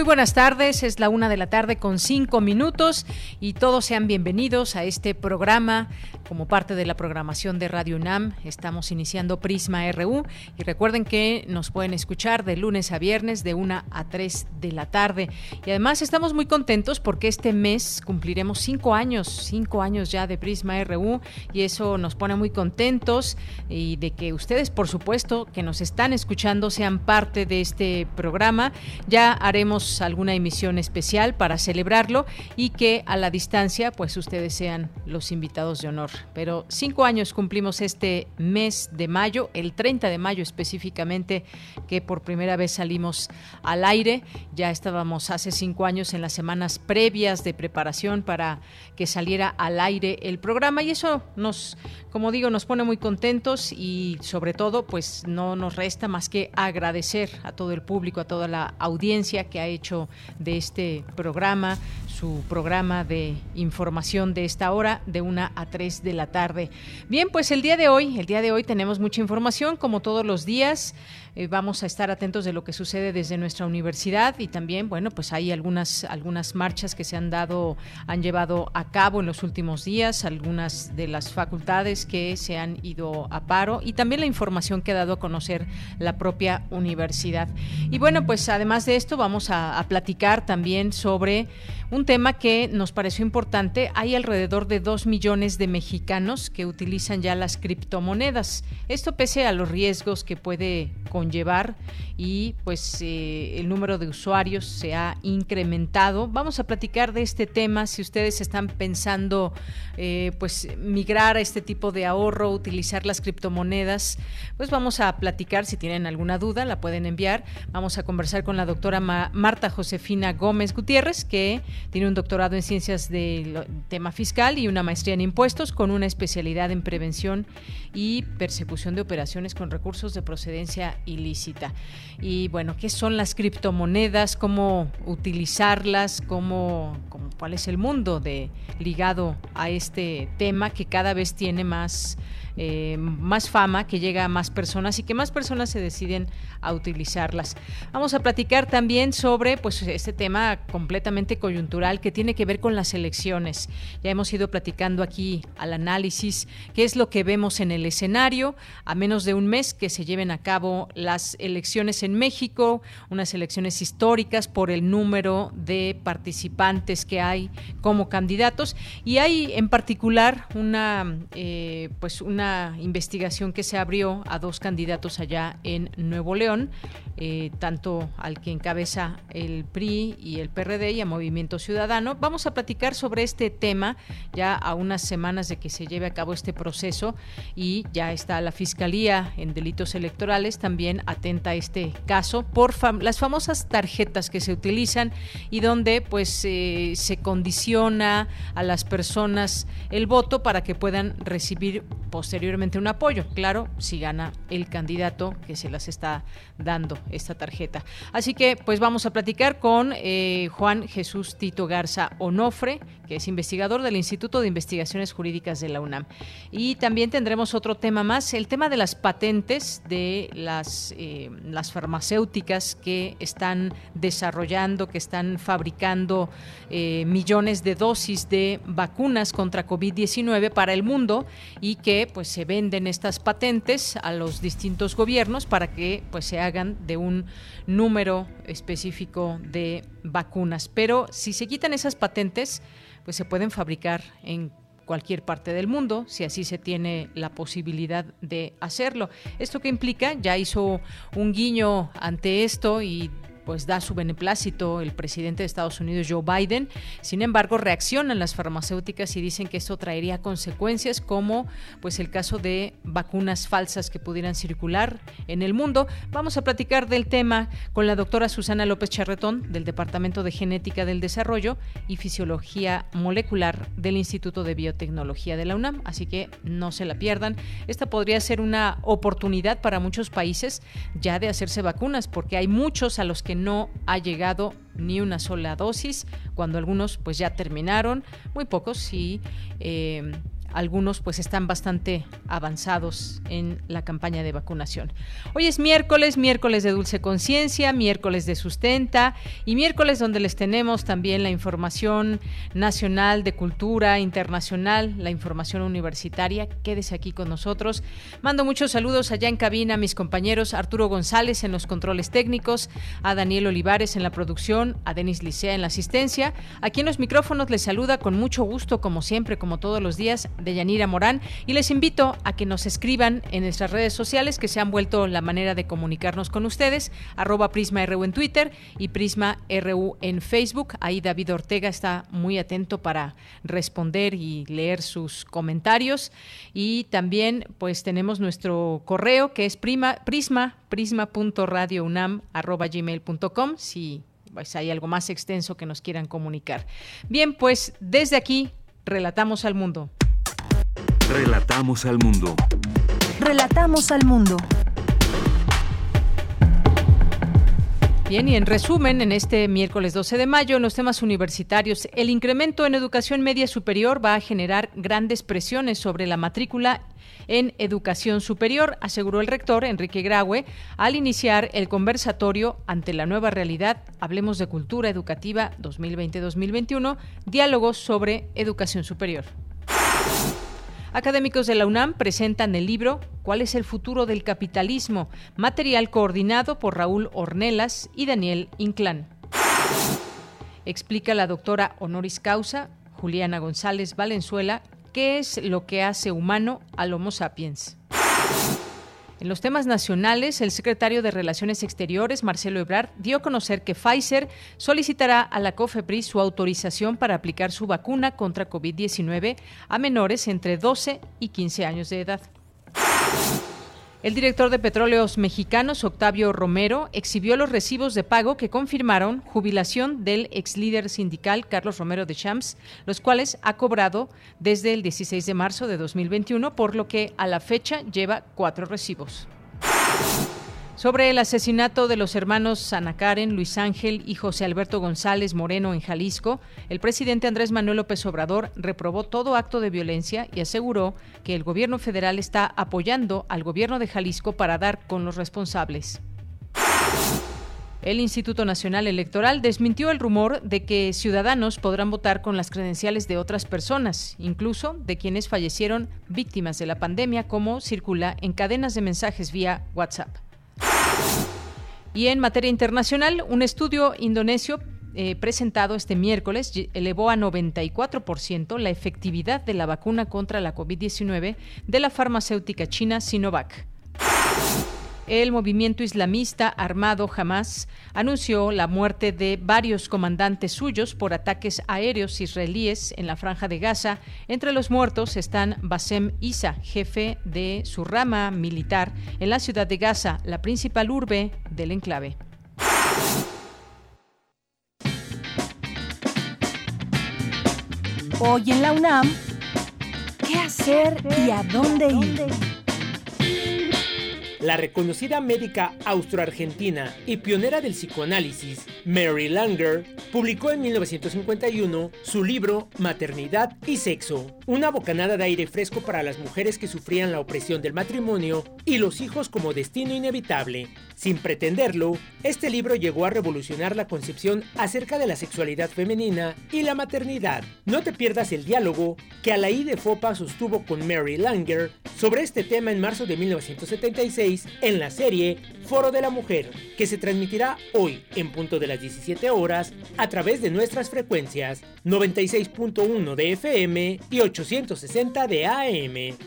Muy buenas tardes, es la una de la tarde con cinco minutos y todos sean bienvenidos a este programa como parte de la programación de Radio UNAM. Estamos iniciando Prisma RU y recuerden que nos pueden escuchar de lunes a viernes de una a 3 de la tarde. Y además estamos muy contentos porque este mes cumpliremos cinco años, cinco años ya de Prisma RU y eso nos pone muy contentos y de que ustedes, por supuesto, que nos están escuchando sean parte de este programa. Ya haremos alguna emisión especial para celebrarlo y que a la distancia pues ustedes sean los invitados de honor. Pero cinco años cumplimos este mes de mayo, el 30 de mayo específicamente, que por primera vez salimos al aire. Ya estábamos hace cinco años en las semanas previas de preparación para que saliera al aire el programa y eso nos, como digo, nos pone muy contentos y sobre todo pues no nos resta más que agradecer a todo el público, a toda la audiencia que ha hecho de este programa, su programa de información de esta hora, de una a 3 de la tarde. Bien, pues el día de hoy, el día de hoy tenemos mucha información, como todos los días. Eh, vamos a estar atentos de lo que sucede desde nuestra universidad y también, bueno, pues hay algunas, algunas marchas que se han dado, han llevado a cabo en los últimos días, algunas de las facultades que se han ido a paro y también la información que ha dado a conocer la propia universidad. Y bueno, pues además de esto vamos a platicar también sobre un tema que nos pareció importante. Hay alrededor de dos millones de mexicanos que utilizan ya las criptomonedas. Esto pese a los riesgos que puede conllevar y pues eh, el número de usuarios se ha incrementado. Vamos a platicar de este tema si ustedes están pensando eh, pues migrar a este tipo de ahorro, utilizar las criptomonedas, pues vamos a platicar si tienen alguna duda, la pueden enviar. Vamos a conversar con la doctora Marta Josefina Gómez Gutiérrez que tiene un doctorado en ciencias del tema fiscal y una maestría en impuestos con una especialidad en prevención y persecución de operaciones con recursos de procedencia ilícita. Y bueno, ¿qué son las criptomonedas? ¿Cómo utilizarlas? ¿Cómo, cuál es el mundo de ligado a este tema que cada vez tiene más eh, más fama, que llega a más personas y que más personas se deciden a utilizarlas. Vamos a platicar también sobre pues este tema completamente coyuntural que tiene que ver con las elecciones. Ya hemos ido platicando aquí al análisis qué es lo que vemos en el escenario a menos de un mes que se lleven a cabo las elecciones en México, unas elecciones históricas por el número de participantes que hay como candidatos y hay en particular una eh, pues una investigación que se abrió a dos candidatos allá en Nuevo León, eh, tanto al que encabeza el PRI y el PRD y a Movimiento Ciudadano. Vamos a platicar sobre este tema ya a unas semanas de que se lleve a cabo este proceso y ya está la Fiscalía en Delitos Electorales también atenta a este caso por las famosas tarjetas que se utilizan y donde pues eh, se condiciona a las personas el voto para que puedan recibir posteriormente un apoyo, claro, si gana el candidato que se las está dando esta tarjeta. Así que pues vamos a platicar con eh, Juan Jesús Tito Garza Onofre, que es investigador del Instituto de Investigaciones Jurídicas de la UNAM. Y también tendremos otro tema más, el tema de las patentes de las, eh, las farmacéuticas que están desarrollando, que están fabricando eh, millones de dosis de vacunas contra COVID-19 para el mundo y que pues se venden estas patentes a los distintos gobiernos para que pues se hagan de un número específico de vacunas. Pero si se quitan esas patentes, pues se pueden fabricar en cualquier parte del mundo, si así se tiene la posibilidad de hacerlo. ¿Esto que implica? Ya hizo un guiño ante esto y pues da su beneplácito el presidente de Estados Unidos Joe Biden. Sin embargo, reaccionan las farmacéuticas y dicen que esto traería consecuencias como pues el caso de vacunas falsas que pudieran circular en el mundo. Vamos a platicar del tema con la doctora Susana López Charretón del Departamento de Genética del Desarrollo y Fisiología Molecular del Instituto de Biotecnología de la UNAM, así que no se la pierdan. Esta podría ser una oportunidad para muchos países ya de hacerse vacunas porque hay muchos a los que no ha llegado ni una sola dosis, cuando algunos pues ya terminaron, muy pocos y eh, algunos pues están bastante avanzados en la campaña de vacunación. Hoy es miércoles, miércoles de Dulce Conciencia, miércoles de Sustenta y miércoles donde les tenemos también la información nacional de cultura, internacional, la información universitaria. Quédese aquí con nosotros. Mando muchos saludos allá en cabina a mis compañeros Arturo González en los controles técnicos, a Daniel Olivares en la producción, a Denis Licea en la asistencia. Aquí en los micrófonos les saluda con mucho gusto, como siempre, como todos los días, de Yanira Morán y les invito a que nos escriban en nuestras redes sociales que se han vuelto la manera de comunicarnos con ustedes, arroba Prisma RU en Twitter y Prisma RU en Facebook. Ahí David Ortega está muy atento para responder y leer sus comentarios. Y también pues tenemos nuestro correo que es prima, prisma, prisma.radiounam arroba gmail.com si pues, hay algo más extenso que nos quieran comunicar. Bien, pues desde aquí relatamos al mundo. Relatamos al mundo. Relatamos al mundo. Bien, y en resumen, en este miércoles 12 de mayo, en los temas universitarios, el incremento en educación media superior va a generar grandes presiones sobre la matrícula en educación superior, aseguró el rector Enrique Graue al iniciar el conversatorio ante la nueva realidad, Hablemos de Cultura Educativa 2020-2021, diálogos sobre educación superior. Académicos de la UNAM presentan el libro ¿Cuál es el futuro del capitalismo? Material coordinado por Raúl Ornelas y Daniel Inclán. Explica la doctora honoris causa Juliana González Valenzuela qué es lo que hace humano al Homo sapiens. En los temas nacionales, el secretario de Relaciones Exteriores, Marcelo Ebrard, dio a conocer que Pfizer solicitará a la COFEPRIS su autorización para aplicar su vacuna contra COVID-19 a menores entre 12 y 15 años de edad. El director de Petróleos Mexicanos, Octavio Romero, exhibió los recibos de pago que confirmaron jubilación del ex líder sindical Carlos Romero de Champs, los cuales ha cobrado desde el 16 de marzo de 2021, por lo que a la fecha lleva cuatro recibos. Sobre el asesinato de los hermanos Ana Karen, Luis Ángel y José Alberto González Moreno en Jalisco, el presidente Andrés Manuel López Obrador reprobó todo acto de violencia y aseguró que el gobierno federal está apoyando al gobierno de Jalisco para dar con los responsables. El Instituto Nacional Electoral desmintió el rumor de que ciudadanos podrán votar con las credenciales de otras personas, incluso de quienes fallecieron víctimas de la pandemia, como circula en cadenas de mensajes vía WhatsApp. Y en materia internacional, un estudio indonesio eh, presentado este miércoles elevó a 94% la efectividad de la vacuna contra la COVID-19 de la farmacéutica china Sinovac. El movimiento islamista armado Hamas anunció la muerte de varios comandantes suyos por ataques aéreos israelíes en la franja de Gaza. Entre los muertos están Basem Isa, jefe de su rama militar en la ciudad de Gaza, la principal urbe del enclave. Hoy en la UNAM, ¿qué hacer y a dónde ir? La reconocida médica austroargentina y pionera del psicoanálisis, Mary Langer, publicó en 1951 su libro Maternidad y Sexo, una bocanada de aire fresco para las mujeres que sufrían la opresión del matrimonio y los hijos como destino inevitable. Sin pretenderlo, este libro llegó a revolucionar la concepción acerca de la sexualidad femenina y la maternidad. No te pierdas el diálogo que Alaí de Fopa sostuvo con Mary Langer sobre este tema en marzo de 1976 en la serie Foro de la Mujer, que se transmitirá hoy en punto de las 17 horas a través de nuestras frecuencias 96.1 de FM y 860 de AM.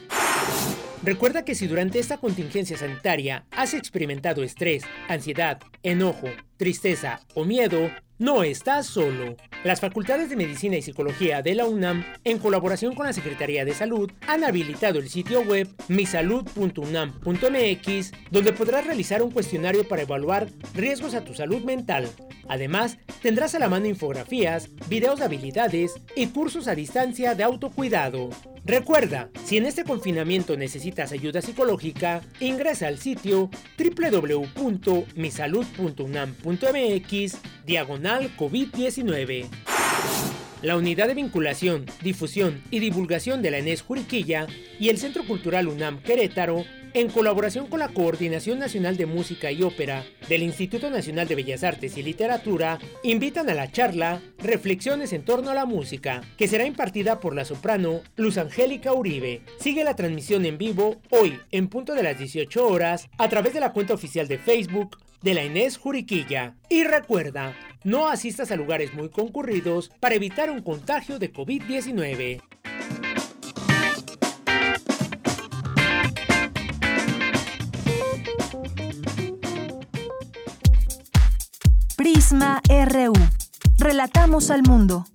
Recuerda que si durante esta contingencia sanitaria has experimentado estrés, ansiedad, enojo, tristeza o miedo, no estás solo. Las facultades de Medicina y Psicología de la UNAM, en colaboración con la Secretaría de Salud, han habilitado el sitio web misalud.unam.mx, donde podrás realizar un cuestionario para evaluar riesgos a tu salud mental. Además, tendrás a la mano infografías, videos de habilidades y cursos a distancia de autocuidado. Recuerda, si en este confinamiento necesitas ayuda psicológica, ingresa al sitio www.misalud.unam.mx diagonal COVID-19. La Unidad de Vinculación, Difusión y Divulgación de la ENES Juriquilla y el Centro Cultural UNAM Querétaro en colaboración con la Coordinación Nacional de Música y Ópera del Instituto Nacional de Bellas Artes y Literatura, invitan a la charla Reflexiones en torno a la música, que será impartida por la soprano Luz Angélica Uribe. Sigue la transmisión en vivo hoy, en punto de las 18 horas, a través de la cuenta oficial de Facebook de la Inés Juriquilla. Y recuerda, no asistas a lugares muy concurridos para evitar un contagio de COVID-19. Prisma RU. Relatamos al mundo.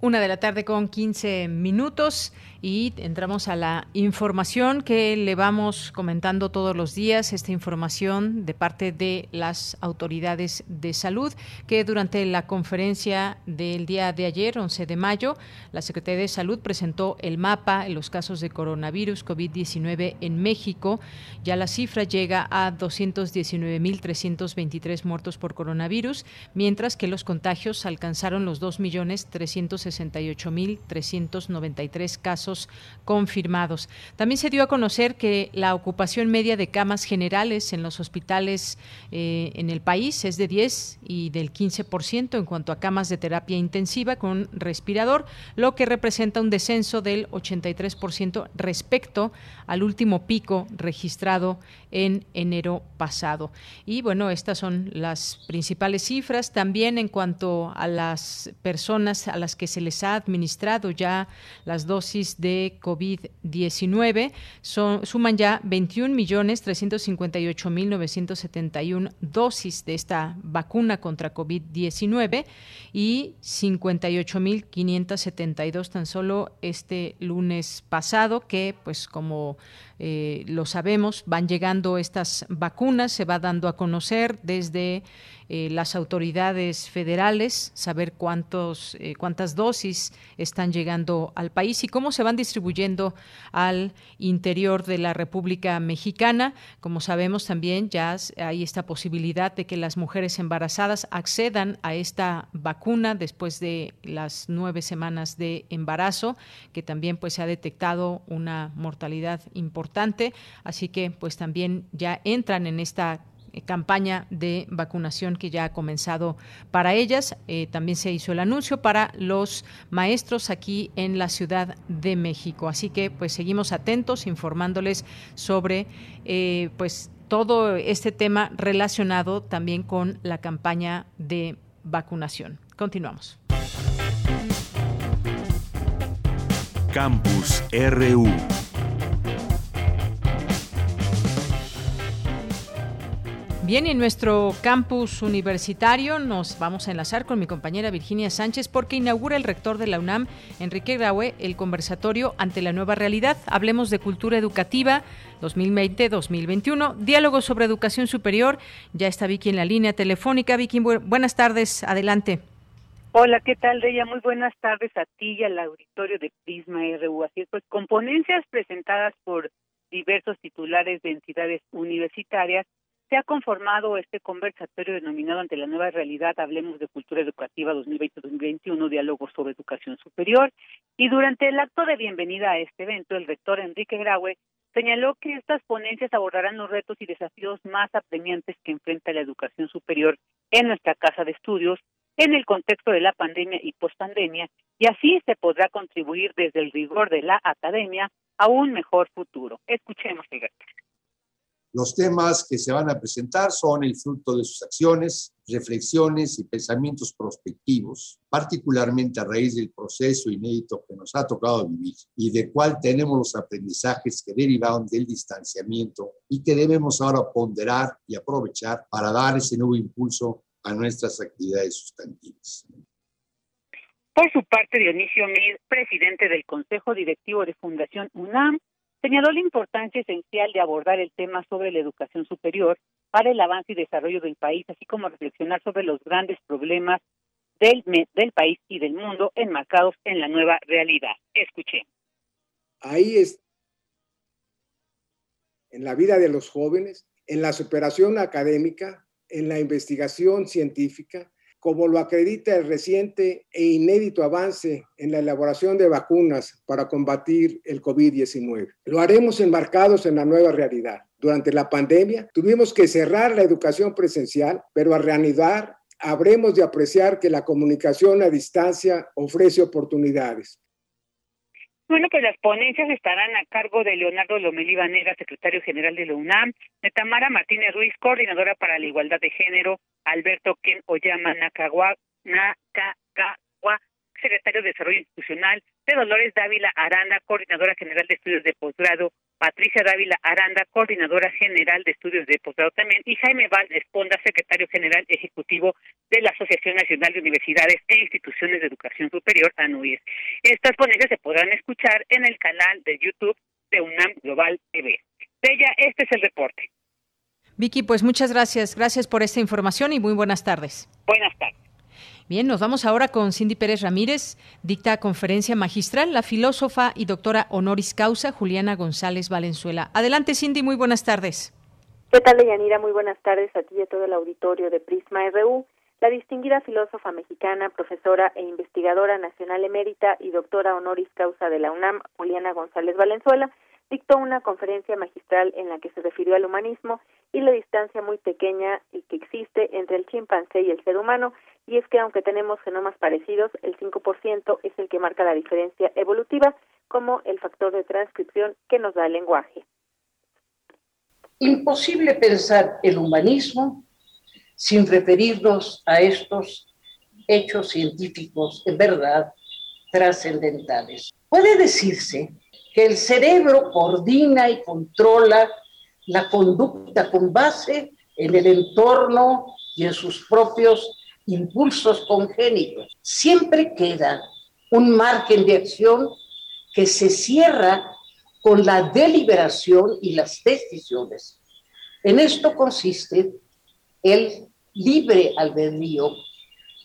Una de la tarde con 15 minutos y entramos a la información que le vamos comentando todos los días, esta información de parte de las autoridades de salud, que durante la conferencia del día de ayer, 11 de mayo, la Secretaría de Salud presentó el mapa en los casos de coronavirus COVID-19 en México. Ya la cifra llega a 219.323 muertos por coronavirus, mientras que los contagios alcanzaron los 2.368.393 casos confirmados. También se dio a conocer que la ocupación media de camas generales en los hospitales eh, en el país es de 10 y del 15% en cuanto a camas de terapia intensiva con respirador, lo que representa un descenso del 83% respecto al último pico registrado en enero pasado. Y bueno, estas son las principales cifras. También en cuanto a las personas a las que se les ha administrado ya las dosis de COVID-19. Suman ya 21.358.971 dosis de esta vacuna contra COVID-19 y 58.572 tan solo este lunes pasado, que pues como eh, lo sabemos, van llegando estas vacunas, se va dando a conocer desde eh, las autoridades federales, saber cuántos, eh, cuántas dosis están llegando al país y cómo se van distribuyendo al interior de la República Mexicana. Como sabemos también ya hay esta posibilidad de que las mujeres embarazadas accedan a esta vacuna después de las nueve semanas de embarazo, que también pues se ha detectado una mortalidad importante, así que pues también ya entran en esta eh, campaña de vacunación que ya ha comenzado para ellas. Eh, también se hizo el anuncio para los maestros aquí en la Ciudad de México. Así que pues seguimos atentos informándoles sobre eh, pues todo este tema relacionado también con la campaña de vacunación. Continuamos. Campus RU. Bien, en nuestro campus universitario nos vamos a enlazar con mi compañera Virginia Sánchez porque inaugura el rector de la UNAM, Enrique Graue, el conversatorio ante la nueva realidad. Hablemos de cultura educativa 2020-2021. Diálogo sobre educación superior. Ya está Vicky en la línea telefónica. Vicky, buenas tardes. Adelante. Hola, ¿qué tal, Deya? Muy buenas tardes a ti y al auditorio de Prisma RU. Así es, pues, con ponencias presentadas por diversos titulares de entidades universitarias se ha conformado este conversatorio denominado ante la nueva realidad, hablemos de cultura educativa 2020-2021, diálogo sobre educación superior. Y durante el acto de bienvenida a este evento, el rector Enrique Graue señaló que estas ponencias abordarán los retos y desafíos más apremiantes que enfrenta la educación superior en nuestra casa de estudios en el contexto de la pandemia y pospandemia, y así se podrá contribuir desde el rigor de la academia a un mejor futuro. Escuchemos, rector. Los temas que se van a presentar son el fruto de sus acciones, reflexiones y pensamientos prospectivos, particularmente a raíz del proceso inédito que nos ha tocado vivir y de cual tenemos los aprendizajes que derivaron del distanciamiento y que debemos ahora ponderar y aprovechar para dar ese nuevo impulso a nuestras actividades sustantivas. Por su parte, Dionisio Mir, presidente del Consejo Directivo de Fundación UNAM, señaló la importancia esencial de abordar el tema sobre la educación superior para el avance y desarrollo del país, así como reflexionar sobre los grandes problemas del, del país y del mundo enmarcados en la nueva realidad. Escuché. Ahí es en la vida de los jóvenes, en la superación académica, en la investigación científica, como lo acredita el reciente e inédito avance en la elaboración de vacunas para combatir el COVID-19. Lo haremos enmarcados en la nueva realidad. Durante la pandemia tuvimos que cerrar la educación presencial, pero a reanudar habremos de apreciar que la comunicación a distancia ofrece oportunidades. Bueno, pues las ponencias estarán a cargo de Leonardo Lomelí Vanega, secretario general de la UNAM, de Tamara Martínez Ruiz, coordinadora para la igualdad de género, Alberto Ken Oyama Nakagawa, Nakagawa secretario de Desarrollo Institucional, de Dolores Dávila Aranda, coordinadora general de estudios de posgrado, Patricia Dávila Aranda, coordinadora general de estudios de posgrado también, y Jaime Val Esponda, secretario general ejecutivo de la Asociación Nacional de Universidades e Instituciones de Educación Superior, ANUIES. Estas ponencias se podrán escuchar en el canal de YouTube de UNAM Global TV. Bella, este es el reporte. Vicky, pues muchas gracias. Gracias por esta información y muy buenas tardes. Buenas tardes. Bien, nos vamos ahora con Cindy Pérez Ramírez, dicta conferencia magistral, la filósofa y doctora honoris causa Juliana González Valenzuela. Adelante, Cindy, muy buenas tardes. ¿Qué tal, Yanira? Muy buenas tardes a ti y a todo el auditorio de Prisma RU. La distinguida filósofa mexicana, profesora e investigadora nacional emérita y doctora honoris causa de la UNAM, Juliana González Valenzuela, dictó una conferencia magistral en la que se refirió al humanismo y la distancia muy pequeña que existe entre el chimpancé y el ser humano, y es que aunque tenemos genomas parecidos, el 5% es el que marca la diferencia evolutiva como el factor de transcripción que nos da el lenguaje. Imposible pensar el humanismo sin referirnos a estos hechos científicos en verdad trascendentales. Puede decirse que el cerebro coordina y controla la conducta con base en el entorno y en sus propios impulsos congénitos. Siempre queda un margen de acción que se cierra con la deliberación y las decisiones. En esto consiste el libre albedrío,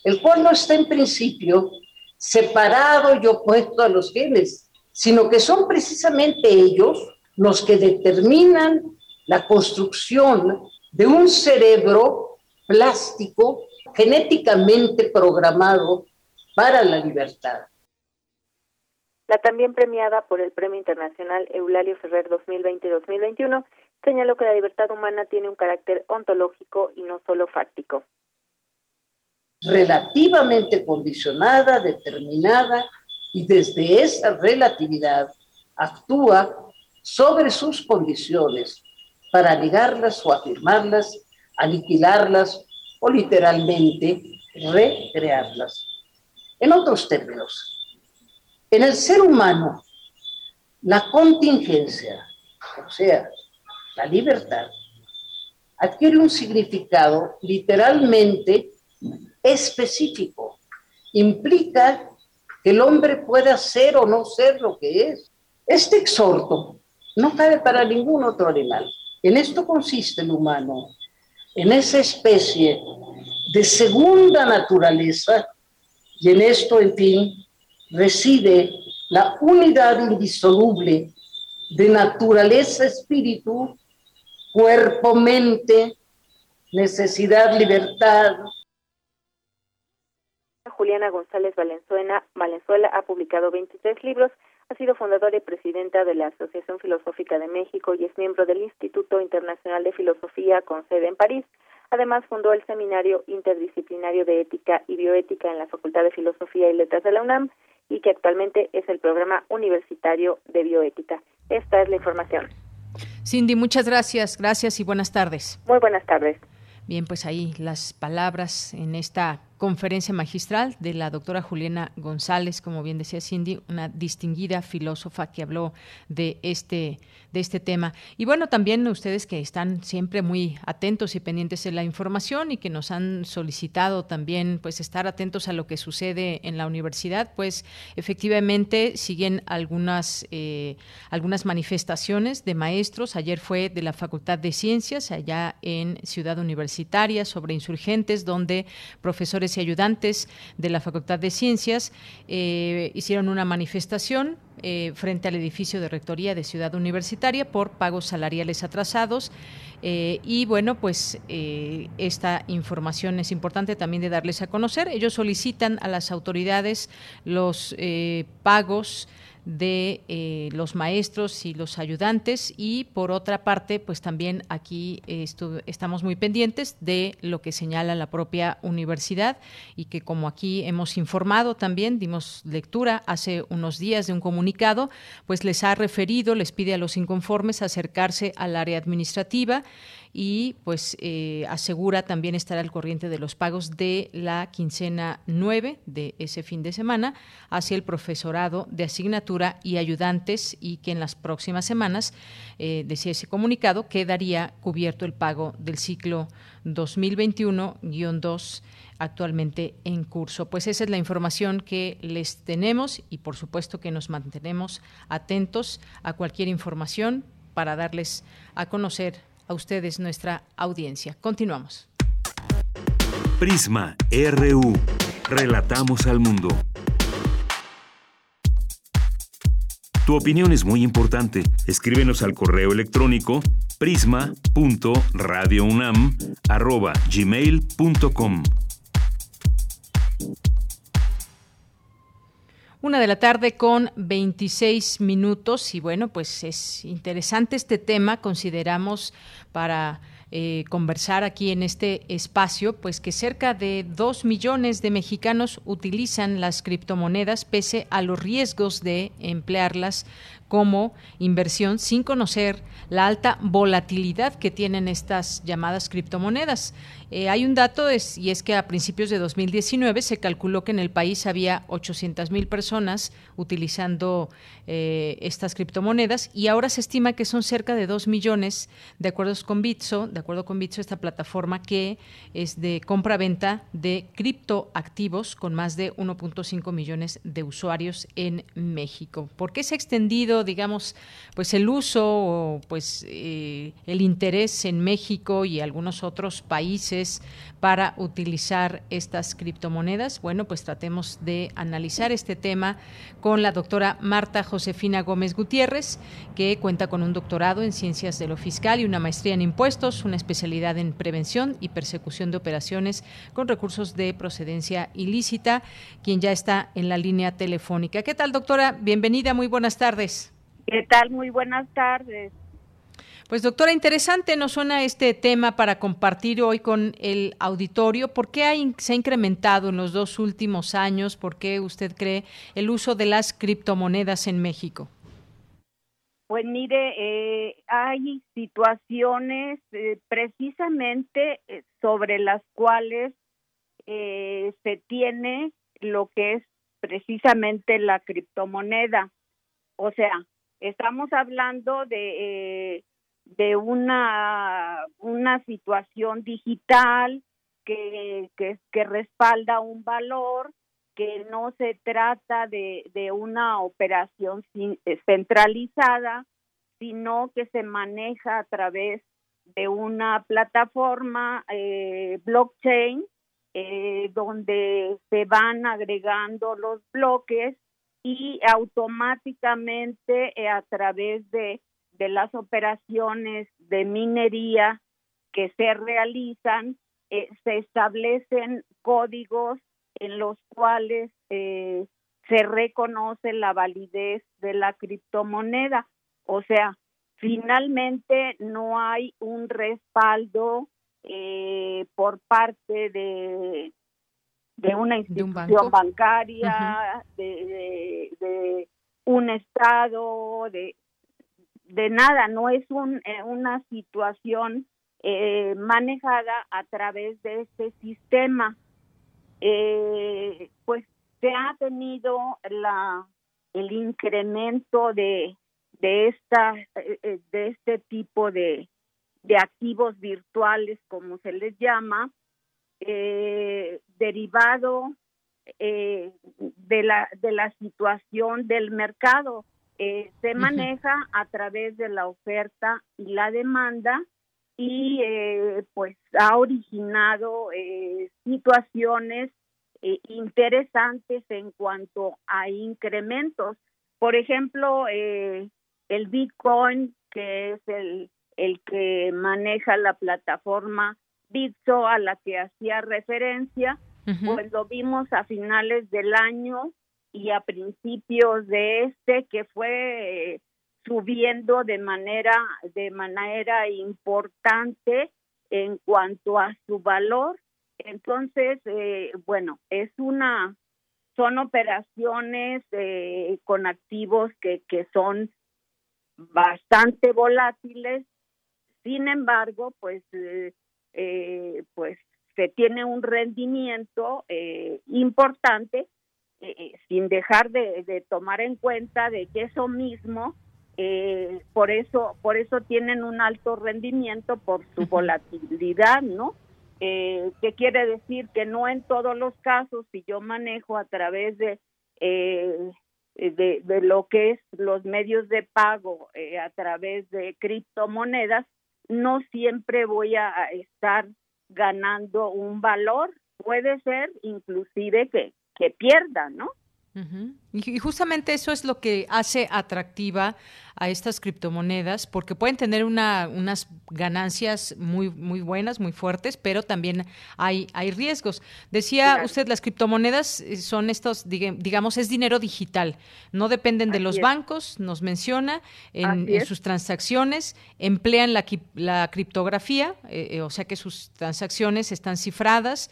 el cual no está en principio separado y opuesto a los genes, sino que son precisamente ellos los que determinan la construcción de un cerebro plástico genéticamente programado para la libertad. La también premiada por el Premio Internacional Eulalio Ferrer 2020-2021 señaló que la libertad humana tiene un carácter ontológico y no solo fáctico. Relativamente condicionada, determinada y desde esa relatividad actúa sobre sus condiciones para negarlas o afirmarlas, aniquilarlas o literalmente recrearlas. En otros términos, en el ser humano, la contingencia, o sea, la libertad, adquiere un significado literalmente específico. Implica que el hombre pueda ser o no ser lo que es. Este exhorto no cabe para ningún otro animal. En esto consiste el humano, en esa especie de segunda naturaleza, y en esto, en fin, reside la unidad indisoluble de naturaleza, espíritu, cuerpo, mente, necesidad, libertad. Juliana González Valenzuela, Valenzuela ha publicado 23 libros ha sido fundadora y presidenta de la Asociación Filosófica de México y es miembro del Instituto Internacional de Filosofía con sede en París. Además, fundó el Seminario Interdisciplinario de Ética y Bioética en la Facultad de Filosofía y Letras de la UNAM y que actualmente es el programa universitario de bioética. Esta es la información. Cindy, muchas gracias, gracias y buenas tardes. Muy buenas tardes. Bien, pues ahí las palabras en esta conferencia magistral de la doctora Juliana González, como bien decía Cindy, una distinguida filósofa que habló de este, de este tema. Y bueno, también ustedes que están siempre muy atentos y pendientes de la información y que nos han solicitado también pues estar atentos a lo que sucede en la universidad, pues efectivamente siguen algunas, eh, algunas manifestaciones de maestros. Ayer fue de la Facultad de Ciencias, allá en Ciudad Universitaria, sobre insurgentes, donde profesores y ayudantes de la Facultad de Ciencias eh, hicieron una manifestación eh, frente al edificio de Rectoría de Ciudad Universitaria por pagos salariales atrasados. Eh, y bueno, pues esta información es importante también de darles a conocer. Ellos solicitan a las autoridades los pagos de eh, los maestros y los ayudantes. Y por otra parte pues también aquí estamos muy pendientes de lo que señala la propia universidad y que como aquí hemos informado también dimos lectura hace unos días de un comunicado pues les ha referido les pide a los inconformes acercarse al área administrativa y pues eh, asegura también estar al corriente de los pagos de la quincena 9 de ese fin de semana hacia el profesorado de asignatura y ayudantes y que en las próximas semanas, eh, decía ese comunicado, quedaría cubierto el pago del ciclo 2021-2 actualmente en curso. Pues esa es la información que les tenemos y por supuesto que nos mantenemos atentos a cualquier información para darles a conocer a ustedes, nuestra audiencia. Continuamos. Prisma RU. Relatamos al mundo. Tu opinión es muy importante. Escríbenos al correo electrónico prisma.radiounam@gmail.com. Una de la tarde con 26 minutos. Y bueno, pues es interesante este tema, consideramos para eh, conversar aquí en este espacio, pues que cerca de dos millones de mexicanos utilizan las criptomonedas pese a los riesgos de emplearlas como inversión sin conocer la alta volatilidad que tienen estas llamadas criptomonedas. Eh, hay un dato y es que a principios de 2019 se calculó que en el país había 800 mil personas utilizando eh, estas criptomonedas y ahora se estima que son cerca de 2 millones de acuerdo con Bitso, de acuerdo con Bitso, esta plataforma que es de compra-venta de criptoactivos con más de 1.5 millones de usuarios en México. ¿Por qué se ha extendido digamos, pues el uso o pues eh, el interés en México y algunos otros países para utilizar estas criptomonedas? Bueno, pues tratemos de analizar este tema con la doctora Marta Josefina Gómez Gutiérrez, que cuenta con un doctorado en Ciencias de lo Fiscal y una maestría en Impuestos, una especialidad en Prevención y Persecución de Operaciones con recursos de procedencia ilícita, quien ya está en la línea telefónica. ¿Qué tal, doctora? Bienvenida, muy buenas tardes. ¿Qué tal? Muy buenas tardes. Pues doctora, interesante nos suena este tema para compartir hoy con el auditorio. ¿Por qué se ha incrementado en los dos últimos años? ¿Por qué usted cree el uso de las criptomonedas en México? Pues mire, eh, hay situaciones eh, precisamente eh, sobre las cuales se tiene lo que es precisamente la criptomoneda. O sea, Estamos hablando de, eh, de una, una situación digital que, que, respalda un valor, que no se trata de, de una operación eh, centralizada, sino que se maneja a través de una plataforma eh, blockchain donde se van agregando los bloques y automáticamente eh, a través de, las operaciones de minería que se realizan, eh, se establecen códigos en los cuales eh, se reconoce la validez de la criptomoneda. O sea, finalmente no hay un respaldo por parte de, de una institución bancaria, de, un estado, de, de nada, no es un, una situación manejada a través de este sistema. pues se ha tenido la el incremento de de esta de este tipo de de activos virtuales, como se les llama, eh, derivado eh, de, la, de la situación del mercado. Eh, se maneja a través de la oferta y la demanda y pues ha originado situaciones interesantes en cuanto a incrementos. Por ejemplo, el Bitcoin, que es el el que maneja la plataforma Bitso a la que hacía referencia, pues lo vimos a finales del año y a principios de este que fue subiendo de manera de manera importante en cuanto a su valor. Entonces, eh, bueno, es una son operaciones eh, con activos que, que son bastante volátiles sin embargo, pues, eh, eh, pues se tiene un rendimiento eh, importante sin dejar de, tomar en cuenta de que eso mismo por eso por eso tienen un alto rendimiento por su volatilidad no eh, que quiere decir que no en todos los casos si yo manejo a través de de, de, lo que es los medios de pago a través de criptomonedas no siempre voy a estar ganando un valor, puede ser inclusive que, que pierda, ¿no? Y justamente eso es lo que hace atractiva a estas criptomonedas, porque pueden tener una, unas ganancias muy, muy buenas, muy fuertes, pero también hay, hay riesgos. Decía usted, las criptomonedas eh, son estos, digamos, es dinero digital, no dependen de los bancos, nos menciona, en, sus transacciones, emplean la, la criptografía, eh, eh, o sea que sus transacciones están cifradas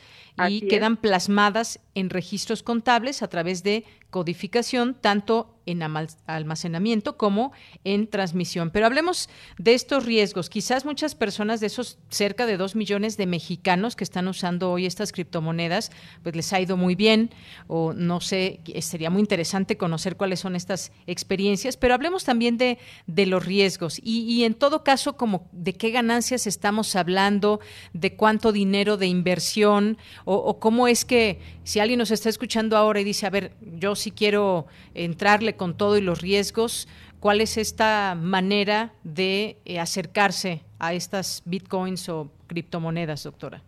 y quedan plasmadas en registros contables a través de codificación tanto en almacenamiento como en transmisión. Pero hablemos de estos riesgos. Quizás muchas personas de esos cerca de dos millones de mexicanos que están usando hoy estas criptomonedas, pues les ha ido muy bien o no sé, sería muy interesante conocer cuáles son estas experiencias, pero hablemos también de, de los riesgos y, en todo caso como de qué ganancias estamos hablando, de cuánto dinero de inversión o, o cómo es que si alguien nos está escuchando ahora y dice, a ver, yo sí quiero entrarle con todo y los riesgos, ¿cuál es esta manera de eh, acercarse a estas bitcoins o criptomonedas, doctora?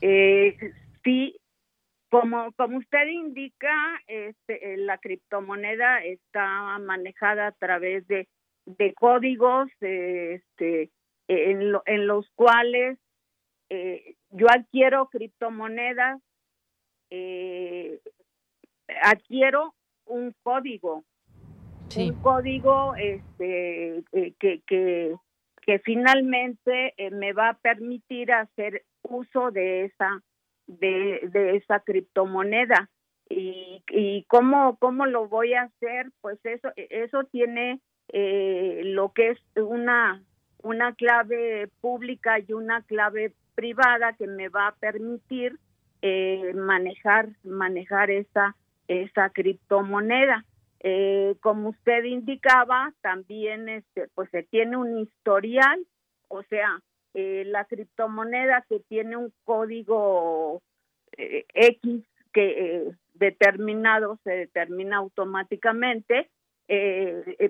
Eh, sí, como, como usted indica, este, eh, la criptomoneda está manejada a través de, de códigos este, en, en los cuales yo adquiero criptomonedas eh, adquiero un código, un código este, eh, que, que, que finalmente eh, me va a permitir hacer uso de esa de, de esa criptomoneda. Y, y cómo cómo lo voy a hacer pues eso eso tiene eh, lo que es una una clave pública y una clave privada que me va a permitir eh, manejar manejar esa esa criptomoneda. Eh, como usted indicaba, también este, pues se tiene un historial, o sea, eh, la criptomoneda que tiene un código X que determinado se determina automáticamente,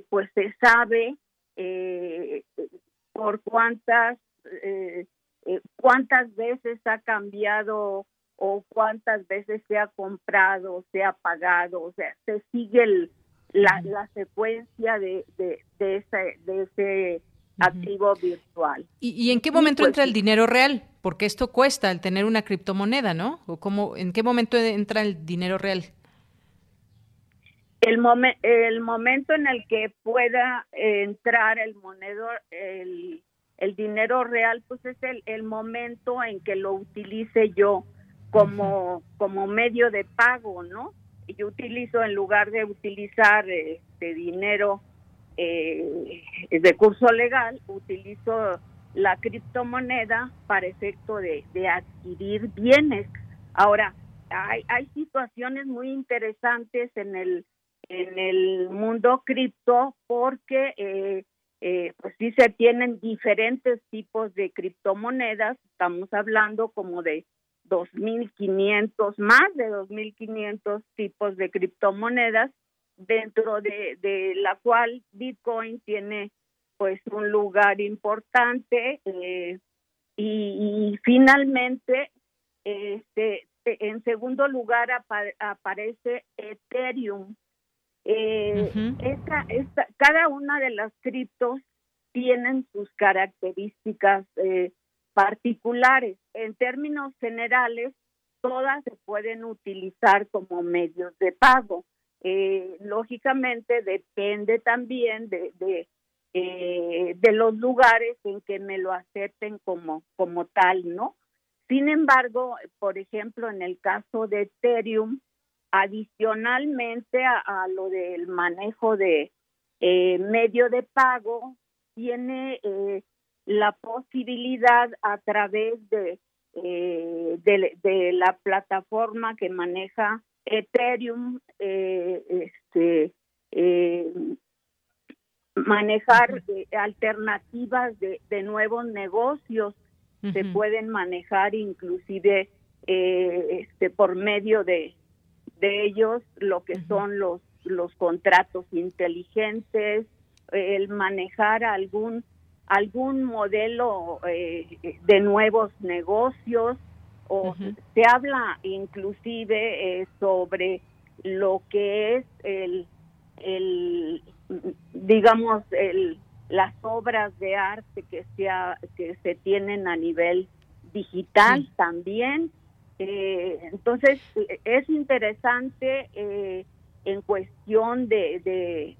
pues se sabe por cuántas cuántas veces ha cambiado o cuántas veces se ha comprado, se ha pagado, o sea, se sigue la, la, secuencia de, de, de ese, de ese activo virtual. ¿Y, en qué momento entra el pues dinero real? Porque esto cuesta el tener una criptomoneda, ¿no? ¿O cómo, ¿En qué momento entra el dinero real? El, el momento en el que pueda entrar el monedero, el, el dinero real, pues es el, el momento en que lo utilice yo como, como medio de pago, ¿no? Yo utilizo, en lugar de utilizar este dinero eh, de curso legal, utilizo la criptomoneda para efecto de, adquirir bienes. Ahora, hay, hay situaciones muy interesantes en el, en el mundo cripto porque eh, eh, pues sí se tienen diferentes tipos de criptomonedas, estamos hablando como de 2.500, más de 2.500 tipos de criptomonedas, dentro de, de, la cual Bitcoin tiene pues un lugar importante eh, y, finalmente este en segundo lugar aparece Ethereum. Eh, esta, esta, cada una de las criptos tienen sus características eh, particulares. En términos generales, todas se pueden utilizar como medios de pago. Eh, lógicamente depende también de, de, eh, de, los lugares en que me lo acepten como, como tal, ¿no? Sin embargo, por ejemplo, en el caso de Ethereum, adicionalmente a, lo del manejo de eh, medio de pago, tiene la posibilidad a través de, eh, de, la plataforma que maneja Ethereum, este, manejar alternativas de, de, nuevos negocios. Se pueden manejar inclusive este, por medio de, de ellos lo que son los, los contratos inteligentes, el manejar algún, algún modelo eh, de nuevos negocios, o se habla inclusive eh, sobre lo que es el, el digamos, el, las obras de arte que, que se tienen a nivel digital también. Eh, entonces, es interesante eh, en cuestión de, de,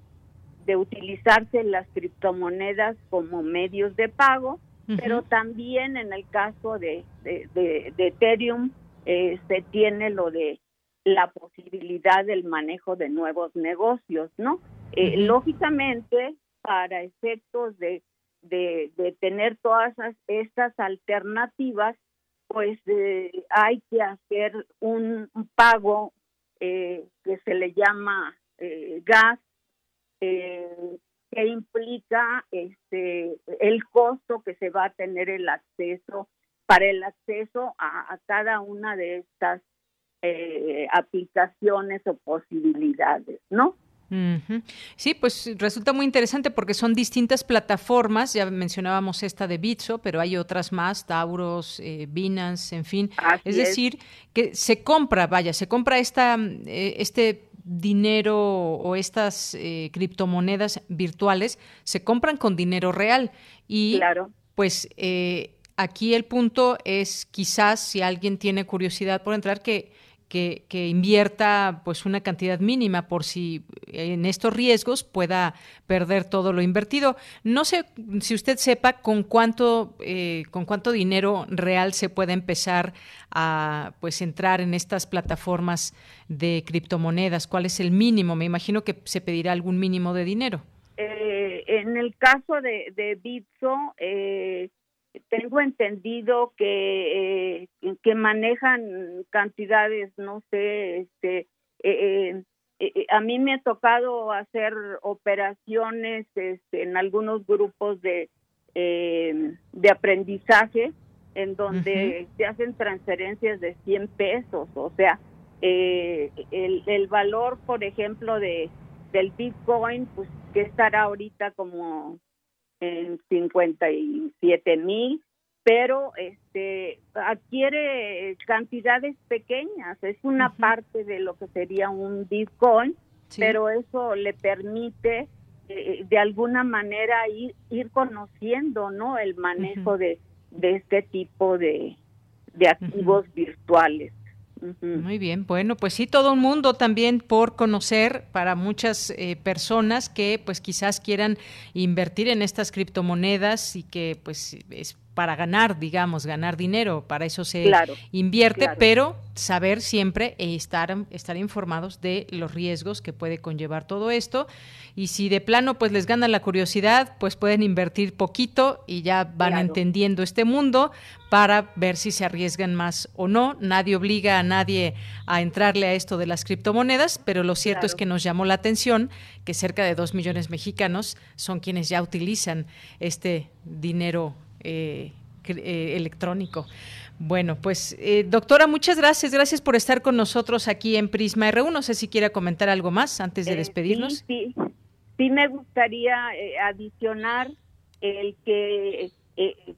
utilizarse las criptomonedas como medios de pago, pero también en el caso de, de, Ethereum eh, se tiene lo de la posibilidad del manejo de nuevos negocios, ¿no? Lógicamente, para efectos de, de, tener todas estas alternativas, pues eh, hay que hacer un, pago eh, que se le llama eh, que implica este el costo que se va a tener el acceso para el acceso a, a cada una de estas aplicaciones o posibilidades, ¿no? Sí, pues resulta muy interesante porque son distintas plataformas, ya mencionábamos esta de Bitso, pero hay otras más, Tauros, eh, Binance, en fin. es decir, que se compra, vaya, se compra esta, eh, este dinero o estas eh, criptomonedas virtuales, se compran con dinero real. Y claro. pues aquí el punto es quizás si alguien tiene curiosidad por entrar que que, invierta pues una cantidad mínima por si en estos riesgos pueda perder todo lo invertido. No sé si usted sepa con cuánto eh, con cuánto dinero real se puede empezar a pues entrar en estas plataformas de criptomonedas. ¿Cuál es el mínimo? Me imagino que se pedirá algún mínimo de dinero. Eh, en el caso de, de Bitso, eh, tengo entendido que, eh, que manejan cantidades, no sé, este, eh, eh, a mí me ha tocado hacer operaciones este, en algunos grupos de, de aprendizaje en donde se hacen transferencias de 100 pesos, o sea, el, el valor, por ejemplo, de del Bitcoin, pues que estará ahorita como en 57 mil, pero este adquiere cantidades pequeñas, es una parte de lo que sería un Bitcoin, pero eso le permite eh, de alguna manera ir, ir conociendo no el manejo de, de este tipo de, de activos virtuales. Muy bien, bueno, pues sí, todo un mundo también por conocer para muchas eh, personas que pues quizás quieran invertir en estas criptomonedas y que pues es para ganar, digamos, ganar dinero, para eso se invierte, pero saber siempre e estar, estar informados de los riesgos que puede conllevar todo esto. Y si de plano pues les gana la curiosidad, pues pueden invertir poquito y ya van entendiendo este mundo para ver si se arriesgan más o no. Nadie obliga a nadie a entrarle a esto de las criptomonedas, pero lo cierto es que nos llamó la atención que cerca de dos millones mexicanos son quienes ya utilizan este dinero eh, eh, electrónico. Bueno, pues eh, doctora, muchas gracias. Gracias por estar con nosotros aquí en Prisma R1. No sé si quiera comentar algo más antes de despedirnos. sí, sí, me gustaría adicionar el que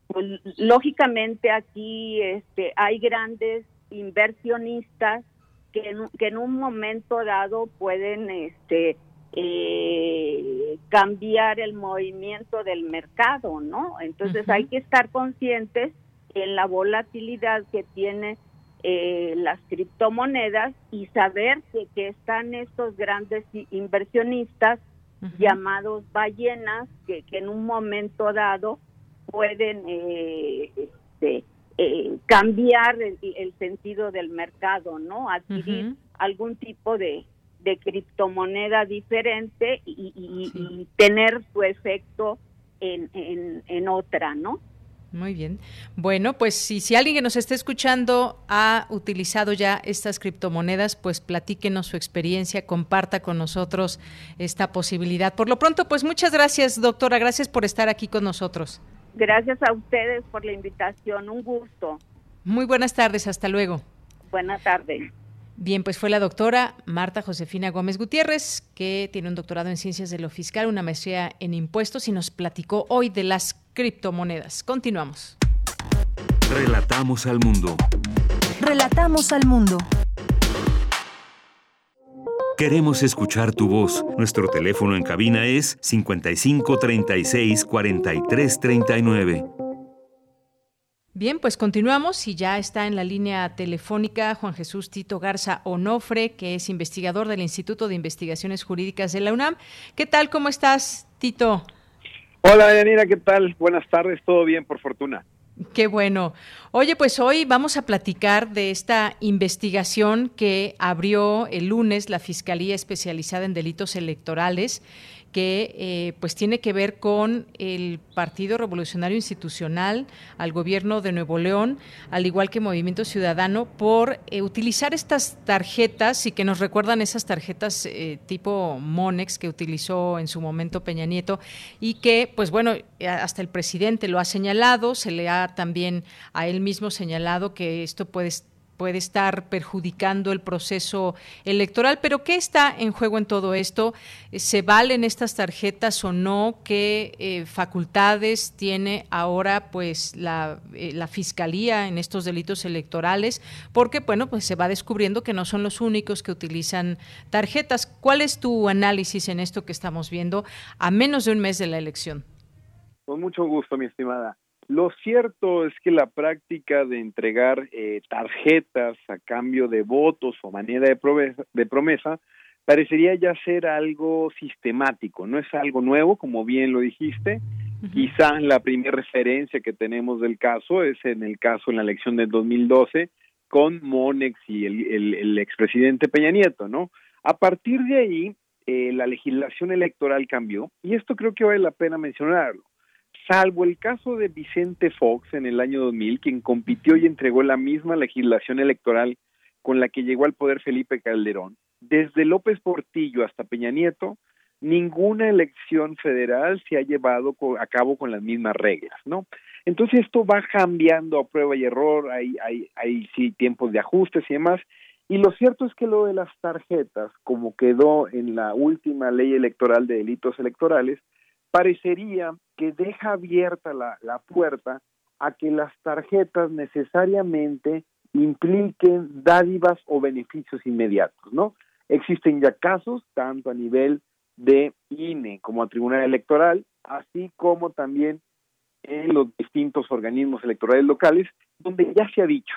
pues, lógicamente aquí este, hay grandes inversionistas que en, que en un momento dado pueden este, eh, cambiar el movimiento del mercado, ¿no? Entonces hay que estar conscientes en la volatilidad que tiene eh, las criptomonedas y saber que, que están estos grandes inversionistas llamados ballenas que, que en un momento dado pueden eh, este, eh, cambiar el, sentido del mercado, ¿no? Adquirir algún tipo de, de criptomoneda diferente y, tener su efecto en, en, otra, ¿no? Muy bien. Bueno, pues si, si alguien que nos esté escuchando ha utilizado ya estas criptomonedas, pues platíquenos su experiencia, comparta con nosotros esta posibilidad. Por lo pronto, pues muchas gracias, doctora. Gracias por estar aquí con nosotros. Gracias a ustedes por la invitación, un gusto. Muy buenas tardes, hasta luego. Buenas tardes. Bien, pues fue la doctora Marta Josefina Gómez Gutiérrez, que tiene un doctorado en ciencias de lo fiscal, una maestría en impuestos y nos platicó hoy de las criptomonedas. Continuamos. Relatamos al mundo. Relatamos al mundo. Queremos escuchar tu voz. Nuestro teléfono en cabina es 55 36 43 39. Bien, pues continuamos y ya está en la línea telefónica Juan Jesús Tito Garza Onofre, que es investigador del Instituto de Investigaciones Jurídicas de la UNAM. ¿Qué tal? ¿Cómo estás, Tito? Hola, Yanira, ¿qué tal? Buenas tardes, todo bien, por fortuna. Qué bueno. Oye, pues hoy vamos a platicar de esta investigación que abrió el lunes la Fiscalía Especializada en Delitos Electorales que eh, pues tiene que ver con el Partido Revolucionario Institucional, al gobierno de Nuevo León, al igual que Movimiento Ciudadano, por eh, utilizar estas tarjetas y que nos recuerdan esas tarjetas eh, tipo Monex que utilizó en su momento Peña Nieto y que, pues bueno, hasta el presidente lo ha señalado, se le ha también a él mismo señalado que esto puede puede estar perjudicando el proceso electoral. Pero ¿qué está en juego en todo esto? ¿Se valen estas tarjetas o no? ¿Qué eh, facultades tiene ahora pues la, eh, la, fiscalía en estos delitos electorales? Porque bueno, pues se va descubriendo que no son los únicos que utilizan tarjetas. ¿Cuál es tu análisis en esto que estamos viendo a menos de un mes de la elección? Con mucho gusto, mi estimada. Lo cierto es que la práctica de entregar eh, tarjetas a cambio de votos o manera de promesa, de promesa parecería ya ser algo sistemático, no es algo nuevo, como bien lo dijiste. Quizá la primera referencia que tenemos del caso es en el caso en la elección del 2012 con Monex y el, el, expresidente Peña Nieto, ¿no? A partir de ahí, eh, la legislación electoral cambió y esto creo que vale la pena mencionarlo salvo el caso de Vicente Fox en el año 2000, quien compitió y entregó la misma legislación electoral con la que llegó al poder Felipe Calderón, desde López Portillo hasta Peña Nieto, ninguna elección federal se ha llevado a cabo con las mismas reglas, ¿no? Entonces esto va cambiando a prueba y error, hay, hay, hay sí tiempos de ajustes y demás, y lo cierto es que lo de las tarjetas, como quedó en la última ley electoral de delitos electorales, parecería que deja abierta la, puerta a que las tarjetas necesariamente impliquen dádivas o beneficios inmediatos, ¿no? Existen ya casos, tanto a nivel de INE como a Tribunal Electoral, así como también en los distintos organismos electorales locales, donde ya se ha dicho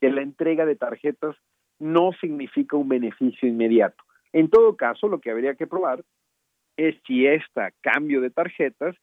que la entrega de tarjetas no significa un beneficio inmediato. En todo caso, lo que habría que probar es si este cambio de tarjetas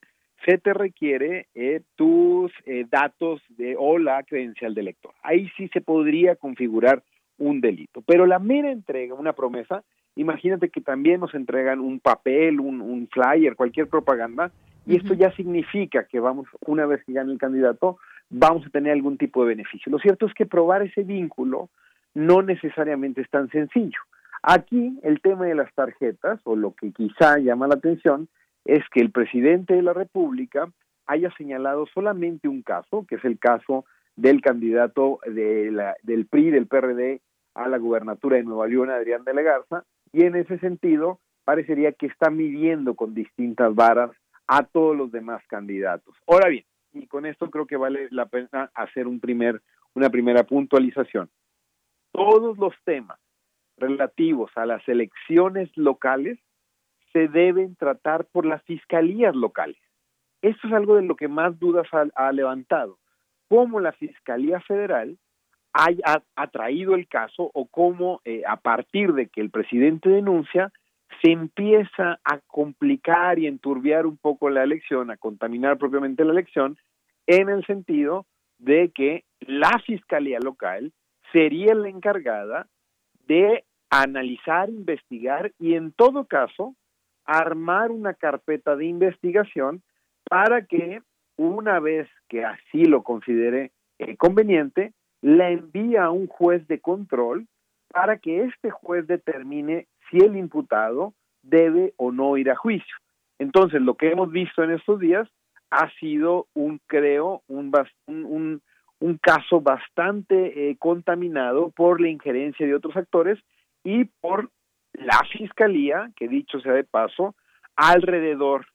se te requiere eh, tus eh, datos de, o la credencial de lector. Ahí sí se podría configurar un delito. Pero la mera entrega, una promesa, imagínate que también nos entregan un papel, un, un flyer, cualquier propaganda, y esto ya significa que vamos, una vez que gane el candidato, vamos a tener algún tipo de beneficio. Lo cierto es que probar ese vínculo no necesariamente es tan sencillo. Aquí el tema de las tarjetas, o lo que quizá llama la atención, es que el presidente de la República haya señalado solamente un caso, que es el caso del candidato de la, del PRI, del PRD, a la gubernatura de Nueva León, Adrián de la Garza, y en ese sentido parecería que está midiendo con distintas varas a todos los demás candidatos. Ahora bien, y con esto creo que vale la pena hacer un primer, una primera puntualización. Todos los temas relativos a las elecciones locales se deben tratar por las fiscalías locales. Esto es algo de lo que más dudas ha, levantado. ¿Cómo la Fiscalía Federal ha, traído el caso o cómo eh, a partir de que el presidente denuncia se empieza a complicar y enturbiar un poco la elección, a contaminar propiamente la elección, en el sentido de que la Fiscalía local sería la encargada de analizar, investigar y en todo caso armar una carpeta de investigación para que una vez que así lo considere eh, conveniente, la envíe a un juez de control para que este juez determine si el imputado debe o no ir a juicio. Entonces, lo que hemos visto en estos días ha sido un, creo, un, un, un caso bastante eh, contaminado por la injerencia de otros actores y por la fiscalía, que dicho sea de paso, alrededor,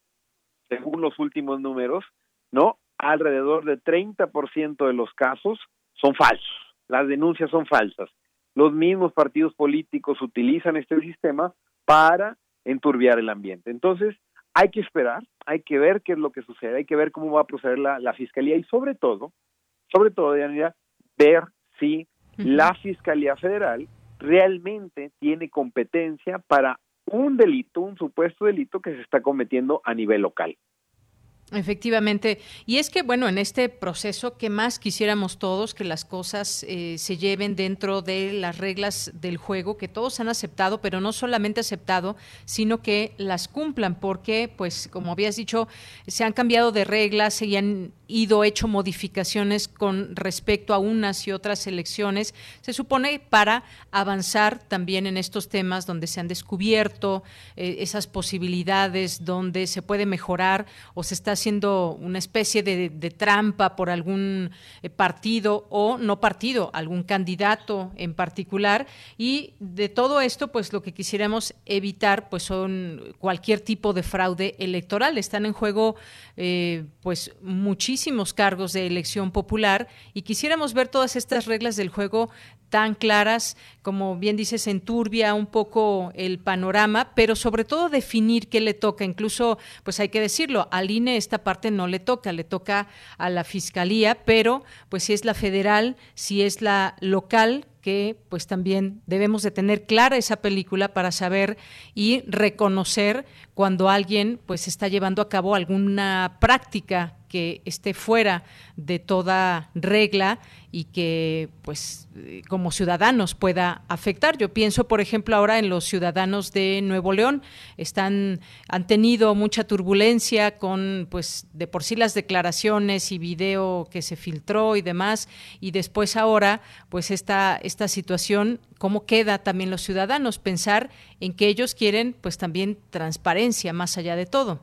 según los últimos números, ¿no? Alrededor de 30% de los casos son falsos, las denuncias son falsas. Los mismos partidos políticos utilizan este sistema para enturbiar el ambiente. Entonces, hay que esperar, hay que ver qué es lo que sucede, hay que ver cómo va a proceder la, la fiscalía y sobre todo, sobre todo, Diana, ver si la Fiscalía Federal realmente tiene competencia para un delito, un supuesto delito que se está cometiendo a nivel local. Efectivamente. Y es que, bueno, en este proceso, ¿qué más quisiéramos todos? Que las cosas eh, se lleven dentro de las reglas del juego, que todos han aceptado, pero no solamente aceptado, sino que las cumplan, porque, pues, como habías dicho, se han cambiado de reglas, se han ido hecho modificaciones con respecto a unas y otras elecciones, se supone para avanzar también en estos temas donde se han descubierto eh, esas posibilidades, donde se puede mejorar o se está haciendo una especie de, trampa por algún eh, partido o no partido, algún candidato en particular. Y de todo esto, pues lo que quisiéramos evitar, pues son cualquier tipo de fraude electoral. Están en juego, eh, pues muchísimos cargos de elección popular y quisiéramos ver todas estas reglas del juego tan claras, como bien dices, enturbia un poco el panorama, pero sobre todo definir qué le toca. Incluso, pues hay que decirlo, al INE esta parte no le toca, le toca a la Fiscalía, pero pues si es la federal, si es la local, que pues también debemos de tener clara esa película para saber y reconocer cuando alguien pues está llevando a cabo alguna práctica que esté fuera de toda regla y que pues como ciudadanos pueda afectar. Yo pienso, por ejemplo, ahora en los ciudadanos de Nuevo León, están han tenido mucha turbulencia con pues de por sí las declaraciones y video que se filtró y demás y después ahora pues esta esta situación cómo queda también los ciudadanos pensar en que ellos quieren pues también transparencia más allá de todo.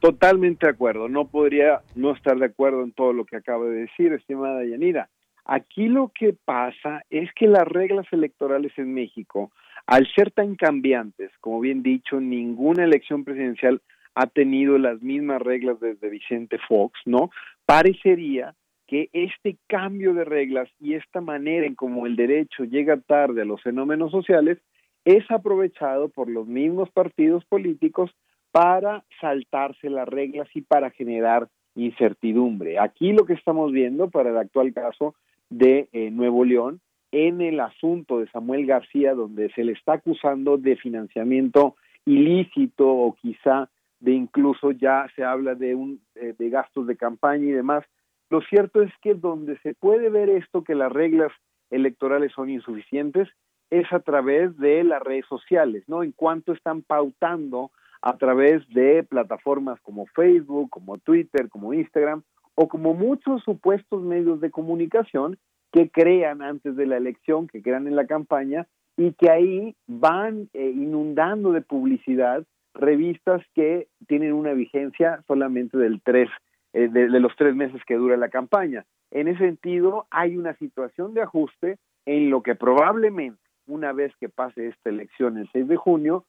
Totalmente de acuerdo, no podría no estar de acuerdo en todo lo que acaba de decir, estimada Yanira. Aquí lo que pasa es que las reglas electorales en México, al ser tan cambiantes, como bien dicho, ninguna elección presidencial ha tenido las mismas reglas desde Vicente Fox, ¿no? Parecería que este cambio de reglas y esta manera en cómo el derecho llega tarde a los fenómenos sociales es aprovechado por los mismos partidos políticos para saltarse las reglas y para generar incertidumbre. Aquí lo que estamos viendo para el actual caso de eh, Nuevo León, en el asunto de Samuel García, donde se le está acusando de financiamiento ilícito o quizá de incluso ya se habla de, un, eh, de gastos de campaña y demás. Lo cierto es que donde se puede ver esto, que las reglas electorales son insuficientes, es a través de las redes sociales, ¿no? En cuanto están pautando a través de plataformas como Facebook, como Twitter, como Instagram, o como muchos supuestos medios de comunicación que crean antes de la elección, que crean en la campaña, y que ahí van eh, inundando de publicidad revistas que tienen una vigencia solamente del tres, eh, de, los tres meses que dura la campaña. En ese sentido, hay una situación de ajuste en lo que probablemente, una vez que pase esta elección el 6 de junio,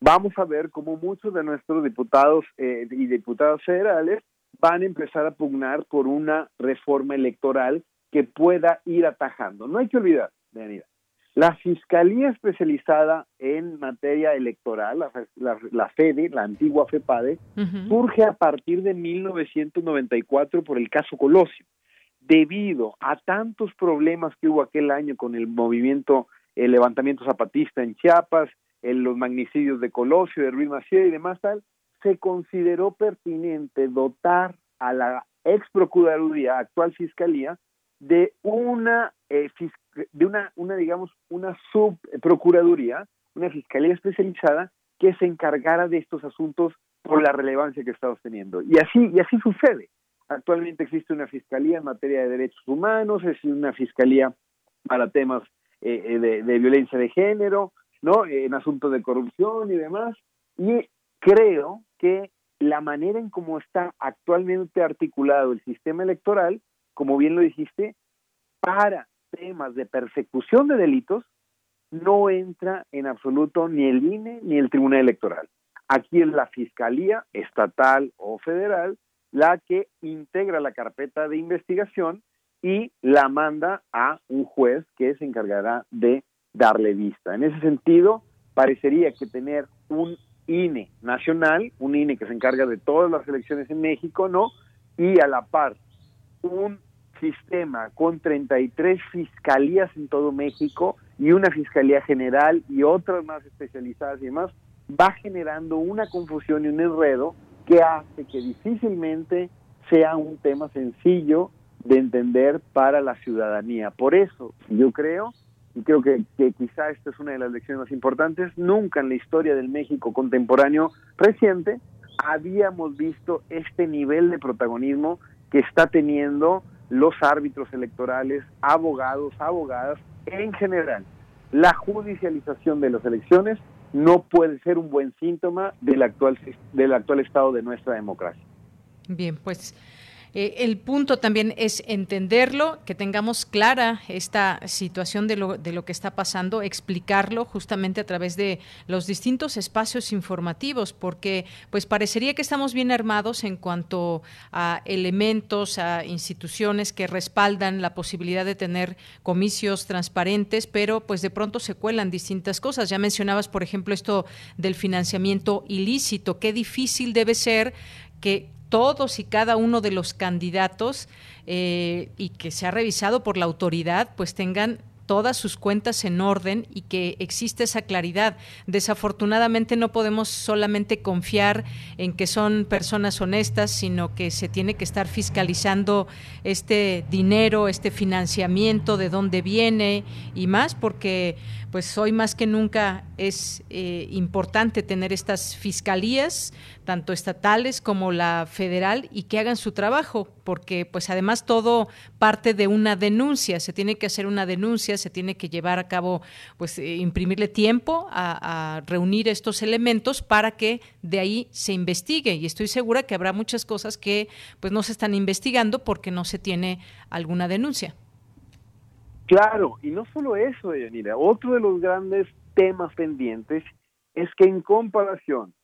vamos a ver cómo muchos de nuestros diputados eh, y diputadas federales van a empezar a pugnar por una reforma electoral que pueda ir atajando. No hay que olvidar, Daniela, la Fiscalía Especializada en Materia Electoral, la, FEDE, la antigua FEPADE, surge a partir de 1994 por el caso Colosio. Debido a tantos problemas que hubo aquel año con el movimiento, el levantamiento zapatista en Chiapas, en los magnicidios de Colosio, de Ruiz Maciel y demás tal, se consideró pertinente dotar a la ex Procuraduría, actual Fiscalía, de una, eh, de una, una, digamos, una subprocuraduría, una fiscalía especializada que se encargara de estos asuntos por la relevancia que estamos teniendo. Y así, y así sucede. Actualmente existe una fiscalía en materia de derechos humanos, es una fiscalía para temas eh, eh, de, violencia de género, ¿no? En asuntos de corrupción y demás. Y creo que la manera en cómo está actualmente articulado el sistema electoral como bien lo dijiste, para temas de persecución de delitos, no entra en absoluto ni el INE ni el Tribunal Electoral. Aquí es la Fiscalía Estatal o Federal la que integra la carpeta de investigación y la manda a un juez que se encargará de darle vista. En ese sentido, parecería que tener un INE nacional, un INE que se encarga de todas las elecciones en México, ¿no? Y a la par, un sistema con 33 fiscalías en todo México y una fiscalía general y otras más especializadas y demás, va generando una confusión y un enredo que hace que difícilmente sea un tema sencillo de entender para la ciudadanía. Por eso yo creo, y creo que, que quizá esta es una de las lecciones más importantes, nunca en la historia del México contemporáneo reciente habíamos visto este nivel de protagonismo que está teniendo los árbitros electorales, abogados, abogadas, en general. La judicialización de las elecciones no puede ser un buen síntoma del actual, del actual estado de nuestra democracia. Bien, pues eh, el punto también es entenderlo, que tengamos clara esta situación de lo, de lo que está pasando, explicarlo justamente a través de los distintos espacios informativos, porque pues parecería que estamos bien armados en cuanto a elementos, a instituciones que respaldan la posibilidad de tener comicios transparentes, pero pues de pronto se cuelan distintas cosas. Ya mencionabas, por ejemplo, esto del financiamiento ilícito, qué difícil debe ser que todos y cada uno de los candidatos eh, y que se ha revisado por la autoridad, pues tengan todas sus cuentas en orden y que existe esa claridad. Desafortunadamente no podemos solamente confiar en que son personas honestas, sino que se tiene que estar fiscalizando este dinero, este financiamiento, de dónde viene y más, porque pues hoy más que nunca es eh, importante tener estas fiscalías, tanto estatales como la federal, y que hagan su trabajo, porque pues además todo parte de una denuncia, se tiene que hacer una denuncia, se tiene que llevar a cabo, pues eh, imprimirle tiempo a, a reunir estos elementos para que de ahí se investigue. Y estoy segura que habrá muchas cosas que pues no se están investigando porque no se tiene alguna denuncia. Claro, y no solo eso, Yanira, otro de los grandes temas pendientes es que en comparación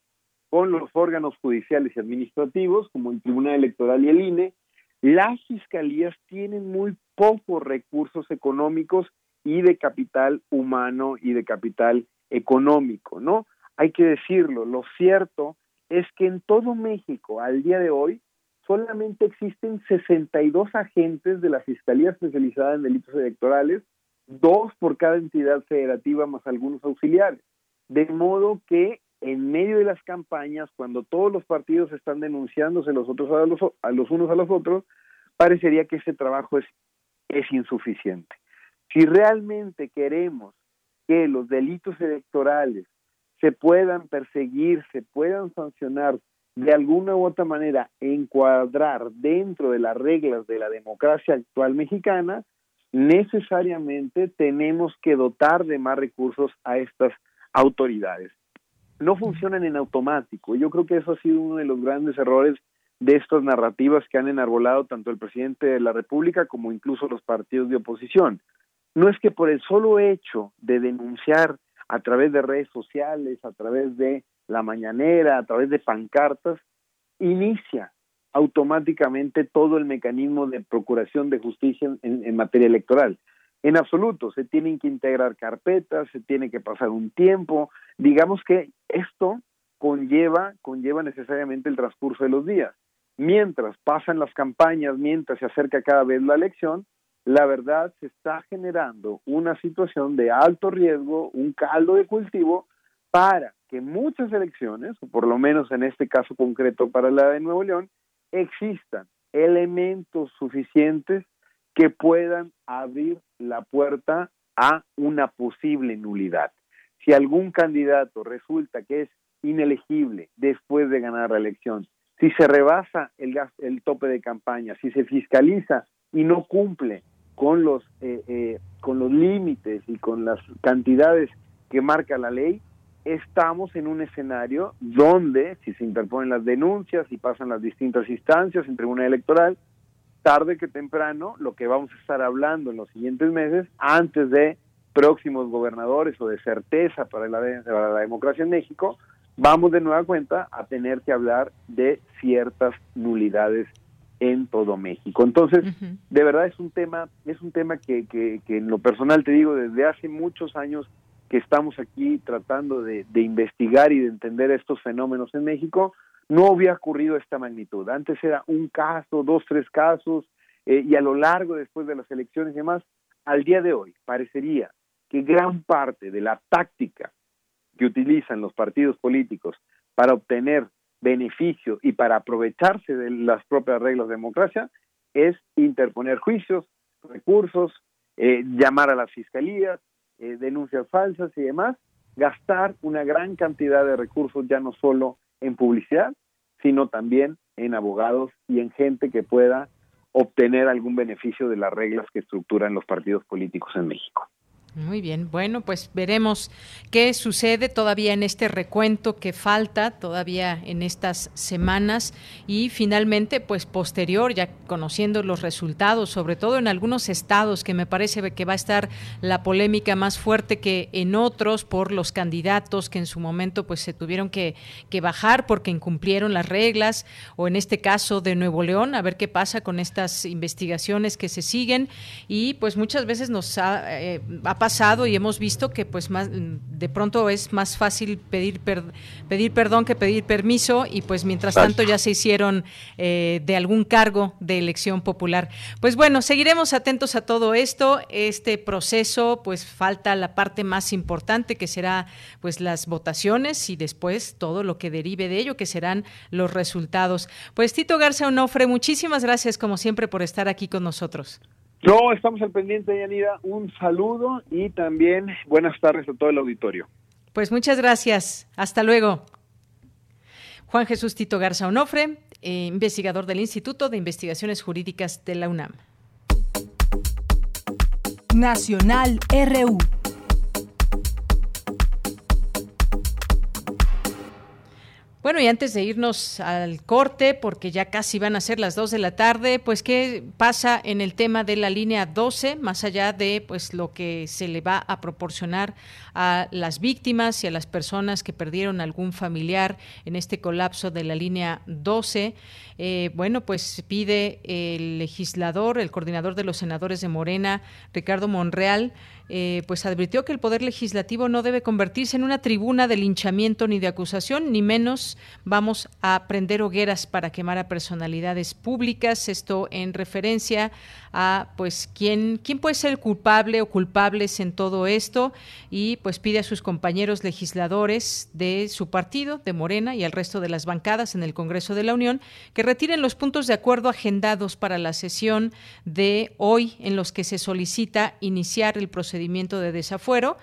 con los órganos judiciales y administrativos, como el Tribunal Electoral y el INE, las fiscalías tienen muy pocos recursos económicos y de capital humano y de capital económico, ¿no? Hay que decirlo, lo cierto es que en todo México al día de hoy solamente existen 62 agentes de la Fiscalía Especializada en Delitos Electorales, dos por cada entidad federativa más algunos auxiliares. De modo que en medio de las campañas, cuando todos los partidos están denunciándose los otros a los, a los unos a los otros, parecería que ese trabajo es, es insuficiente. Si realmente queremos que los delitos electorales se puedan perseguir, se puedan sancionar de alguna u otra manera, encuadrar dentro de las reglas de la democracia actual mexicana, necesariamente tenemos que dotar de más recursos a estas autoridades. No funcionan en automático. Yo creo que eso ha sido uno de los grandes errores de estas narrativas que han enarbolado tanto el presidente de la República como incluso los partidos de oposición. No es que por el solo hecho de denunciar a través de redes sociales, a través de la mañanera, a través de pancartas, inicia automáticamente todo el mecanismo de procuración de justicia en, materia electoral. En absoluto, se tienen que integrar carpetas, se tiene que pasar un tiempo. Digamos que esto conlleva, conlleva necesariamente el transcurso de los días. Mientras pasan las campañas, mientras se acerca cada vez la elección, la verdad se está generando una situación de alto riesgo, un caldo de cultivo para que muchas elecciones, o por lo menos en este caso concreto para la de Nuevo León, existan elementos suficientes que puedan abrir la puerta a una posible nulidad. Si algún candidato resulta que es inelegible después de ganar la elección, si se rebasa el, el tope de campaña, si se fiscaliza y no cumple con los, eh, eh, con los límites y con las cantidades que marca la ley, estamos en un escenario donde, si se interponen las denuncias y pasan las distintas instancias en tribuna electoral, tarde que temprano, lo que vamos a estar hablando en los siguientes meses, antes de próximos gobernadores o de certeza para la, la democracia en México, vamos de nueva cuenta a tener que hablar de ciertas nulidades en todo México. Entonces, de verdad es un tema, es un tema que, que, que en lo personal te digo, desde hace muchos años que estamos aquí tratando de, investigar y de entender estos fenómenos en México, no había ocurrido esta magnitud. Antes era un caso, dos, tres casos, eh, y a lo largo después de las elecciones y demás, al día de hoy parecería que gran parte de la táctica que utilizan los partidos políticos para obtener beneficio y para aprovecharse de las propias reglas de democracia es interponer juicios, recursos, eh, llamar a las fiscalías, eh, denuncias falsas y demás, gastar una gran cantidad de recursos ya no solo en publicidad, sino también en abogados y en gente que pueda obtener algún beneficio de las reglas que estructuran los partidos políticos en México. Muy bien, bueno, pues veremos qué sucede todavía en este recuento que falta todavía en estas semanas y finalmente, pues posterior, ya conociendo los resultados, sobre todo en algunos estados que me parece que va a estar la polémica más fuerte que en otros por los candidatos que en su momento pues se tuvieron que, que bajar porque incumplieron las reglas o en este caso de Nuevo León, a ver qué pasa con estas investigaciones que se siguen. Y pues muchas veces nos ha, eh, ha pasado y hemos visto que pues más de pronto es más fácil pedir pedir perdón que pedir permiso y pues mientras tanto ya se hicieron eh, de algún cargo de elección popular. Pues bueno, seguiremos atentos a todo esto. Este proceso pues falta la parte más importante que será pues las votaciones y después todo lo que derive de ello que serán los resultados. Pues Tito Garza Onofre, muchísimas gracias como siempre por estar aquí con nosotros. No, estamos al pendiente, Yanida. Un saludo y también buenas tardes a todo el auditorio. Pues muchas gracias. Hasta luego. Juan Jesús Tito Garza Onofre, eh, investigador del Instituto de Investigaciones Jurídicas de la UNAM. Nacional RU. Bueno, y antes de irnos al corte, porque ya casi van a ser las 2 de la tarde, pues qué pasa en el tema de la línea 12, más allá de pues lo que se le va a proporcionar a las víctimas y a las personas que perdieron algún familiar en este colapso de la línea 12. Eh, bueno, pues pide el legislador, el coordinador de los senadores de Morena, Ricardo Monreal, eh, pues advirtió que el Poder Legislativo no debe convertirse en una tribuna de linchamiento ni de acusación, ni menos vamos a prender hogueras para quemar a personalidades públicas. Esto en referencia a pues quién, quién puede ser el culpable o culpables en todo esto y pues pide a sus compañeros legisladores de su partido, de Morena y al resto de las bancadas en el Congreso de la Unión que retiren los puntos de acuerdo agendados para la sesión de hoy en los que se solicita iniciar el procedimiento de desafuero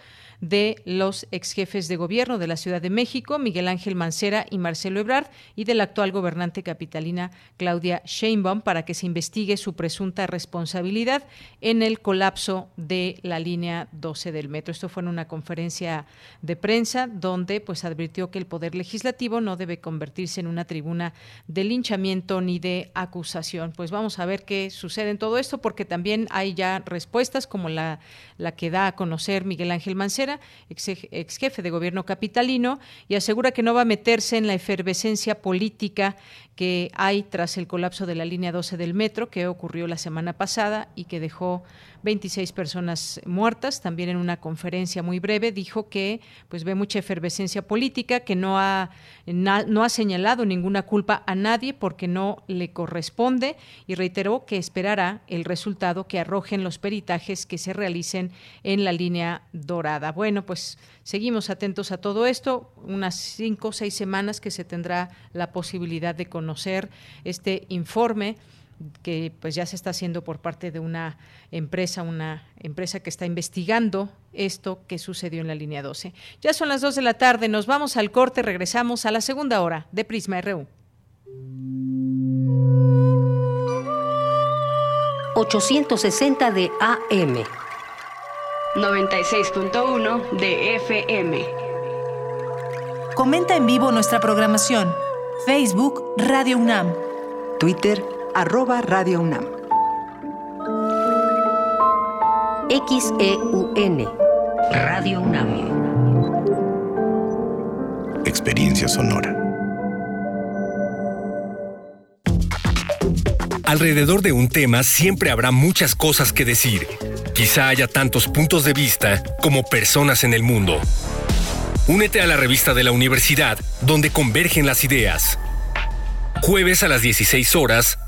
de los ex jefes de gobierno de la Ciudad de México, Miguel Ángel Mancera y Marcelo Ebrard, y de la actual gobernante capitalina Claudia Sheinbaum para que se investigue su presunta responsabilidad en el colapso de la línea 12 del metro. Esto fue en una conferencia de prensa donde pues advirtió que el poder legislativo no debe convertirse en una tribuna de linchamiento ni de acusación. Pues vamos a ver qué sucede en todo esto porque también hay ya respuestas como la, la que da a conocer Miguel Ángel Mancera ex, jefe de gobierno capitalino, y asegura que no va a meterse en la efervescencia política que hay tras el colapso de la línea 12 del metro, que ocurrió la semana pasada y que dejó 26 personas muertas. También en una conferencia muy breve dijo que pues ve mucha efervescencia política, que no ha, no ha señalado ninguna culpa a nadie porque no le corresponde y reiteró que esperará el resultado que arrojen los peritajes que se realicen en la línea dorada. Bueno, pues seguimos atentos a todo esto, unas cinco o seis semanas que se tendrá la posibilidad de conocer este informe que pues ya se está haciendo por parte de una empresa, una empresa que está investigando esto que sucedió en la línea 12. Ya son las 2 de la tarde, nos vamos al corte, regresamos a la segunda hora de Prisma RU. 860 de AM. 96.1 de FM. Comenta en vivo nuestra programación. Facebook Radio UNAM. Twitter arroba Radio UNAM. XEUN Radio UNAM. Experiencia sonora. Alrededor de un tema siempre habrá muchas cosas que decir. Quizá haya tantos puntos de vista como personas en el mundo. Únete a la revista de la universidad donde convergen las ideas. Jueves a las 16 horas,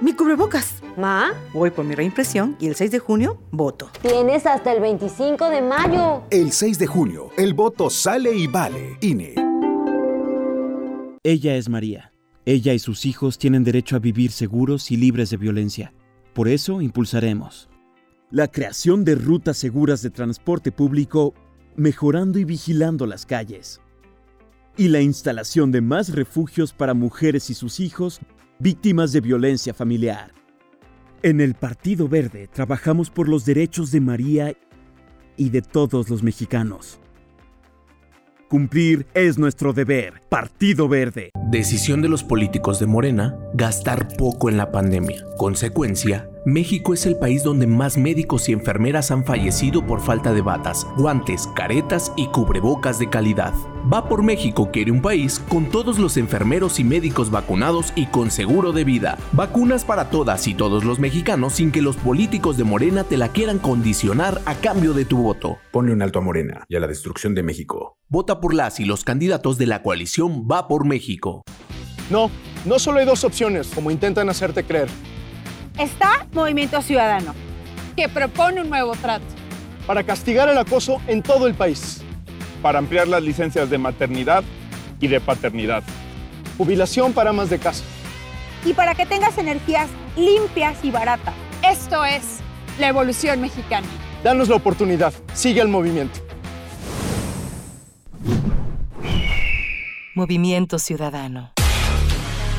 ¡Mi cubrebocas! ¿Ma? Voy por mi reimpresión y el 6 de junio voto. Tienes hasta el 25 de mayo. El 6 de junio, el voto sale y vale. INE. Ella es María. Ella y sus hijos tienen derecho a vivir seguros y libres de violencia. Por eso impulsaremos la creación de rutas seguras de transporte público, mejorando y vigilando las calles. Y la instalación de más refugios para mujeres y sus hijos víctimas de violencia familiar. En el Partido Verde trabajamos por los derechos de María y de todos los mexicanos. Cumplir es nuestro deber. Partido Verde. Decisión de los políticos de Morena, gastar poco en la pandemia. Consecuencia, México es el país donde más médicos y enfermeras han fallecido por falta de batas, guantes, caretas y cubrebocas de calidad. Va por México quiere un país con todos los enfermeros y médicos vacunados y con seguro de vida. Vacunas para todas y todos los mexicanos sin que los políticos de Morena te la quieran condicionar a cambio de tu voto. Ponle un alto a Morena y a la destrucción de México. Vota por las y los candidatos de la coalición Va por México. No, no solo hay dos opciones, como intentan hacerte creer está Movimiento Ciudadano, que propone un nuevo trato. Para castigar el acoso en todo el país. Para ampliar las licencias de maternidad y de paternidad. Jubilación para más de casa. Y para que tengas energías limpias y baratas. Esto es la evolución mexicana. Danos la oportunidad. Sigue el movimiento. Movimiento Ciudadano.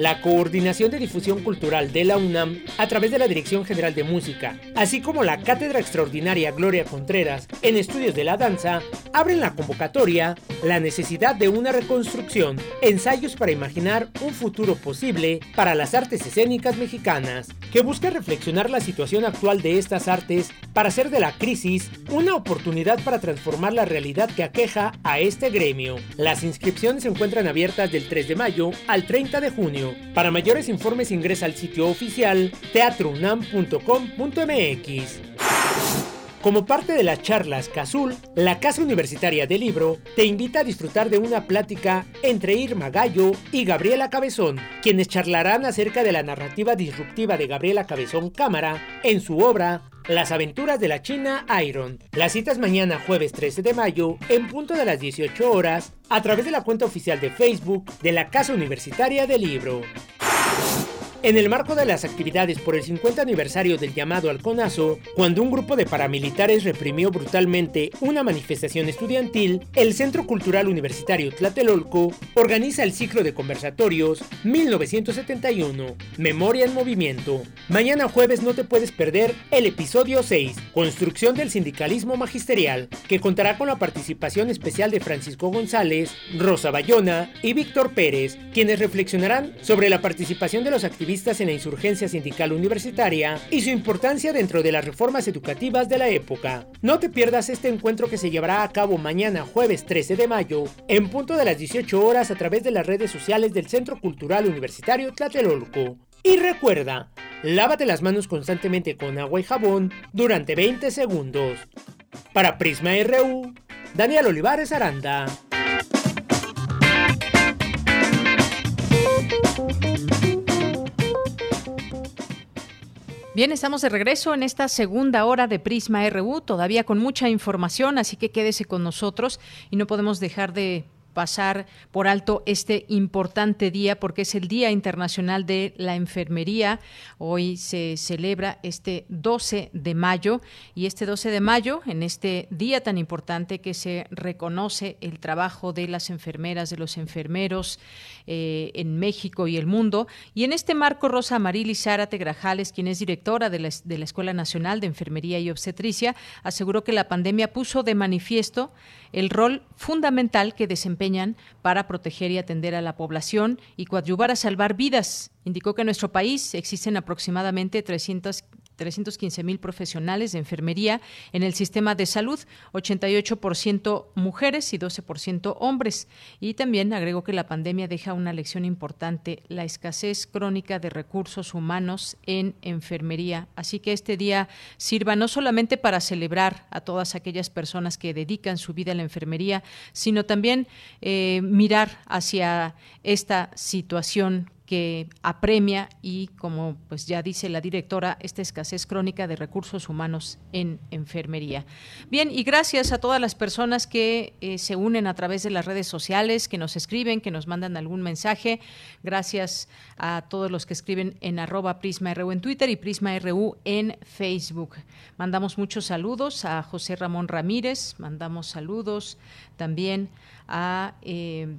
La Coordinación de Difusión Cultural de la UNAM a través de la Dirección General de Música, así como la Cátedra Extraordinaria Gloria Contreras en Estudios de la Danza, abren la convocatoria La necesidad de una reconstrucción, ensayos para imaginar un futuro posible para las artes escénicas mexicanas, que busca reflexionar la situación actual de estas artes para hacer de la crisis una oportunidad para transformar la realidad que aqueja a este gremio. Las inscripciones se encuentran abiertas del 3 de mayo al 30 de junio. Para mayores informes ingresa al sitio oficial teatrounam.com.mx. Como parte de las charlas Cazul, la Casa Universitaria del Libro te invita a disfrutar de una plática entre Irma Gallo y Gabriela Cabezón, quienes charlarán acerca de la narrativa disruptiva de Gabriela Cabezón Cámara en su obra Las aventuras de la China Iron. La cita es mañana jueves 13 de mayo en punto de las 18 horas a través de la cuenta oficial de Facebook de la Casa Universitaria del Libro. En el marco de las actividades por el 50 aniversario del llamado al CONAZO, cuando un grupo de paramilitares reprimió brutalmente una manifestación estudiantil, el Centro Cultural Universitario Tlatelolco organiza el ciclo de conversatorios 1971, Memoria en Movimiento. Mañana jueves no te puedes perder el episodio 6, Construcción del Sindicalismo Magisterial, que contará con la participación especial de Francisco González, Rosa Bayona y Víctor Pérez, quienes reflexionarán sobre la participación de los activistas en la insurgencia sindical universitaria y su importancia dentro de las reformas educativas de la época. No te pierdas este encuentro que se llevará a cabo mañana jueves 13 de mayo en punto de las 18 horas a través de las redes sociales del Centro Cultural Universitario Tlatelolco. Y recuerda, lávate las manos constantemente con agua y jabón durante 20 segundos. Para Prisma RU, Daniel Olivares Aranda. Bien, estamos de regreso en esta segunda hora de Prisma RU, todavía con mucha información, así que quédese con nosotros y no podemos dejar de pasar por alto este importante día porque es el Día Internacional de la Enfermería. Hoy se celebra este 12 de mayo y este 12 de mayo, en este día tan importante que se reconoce el trabajo de las enfermeras, de los enfermeros eh, en México y el mundo. Y en este marco, Rosa Marili Zárate Grajales, quien es directora de la, de la Escuela Nacional de Enfermería y Obstetricia, aseguró que la pandemia puso de manifiesto el rol fundamental que desempeñan para proteger y atender a la población y coadyuvar a salvar vidas. Indicó que en nuestro país existen aproximadamente 300 315 mil profesionales de enfermería en el sistema de salud, 88% mujeres y 12% hombres. Y también agregó que la pandemia deja una lección importante, la escasez crónica de recursos humanos en enfermería. Así que este día sirva no solamente para celebrar a todas aquellas personas que dedican su vida a la enfermería, sino también eh, mirar hacia esta situación que apremia y, como pues ya dice la directora, esta escasez crónica de recursos humanos en enfermería. Bien, y gracias a todas las personas que eh, se unen a través de las redes sociales, que nos escriben, que nos mandan algún mensaje. Gracias a todos los que escriben en arroba PrismaRU en Twitter y PrismaRU en Facebook. Mandamos muchos saludos a José Ramón Ramírez, mandamos saludos también a... Eh,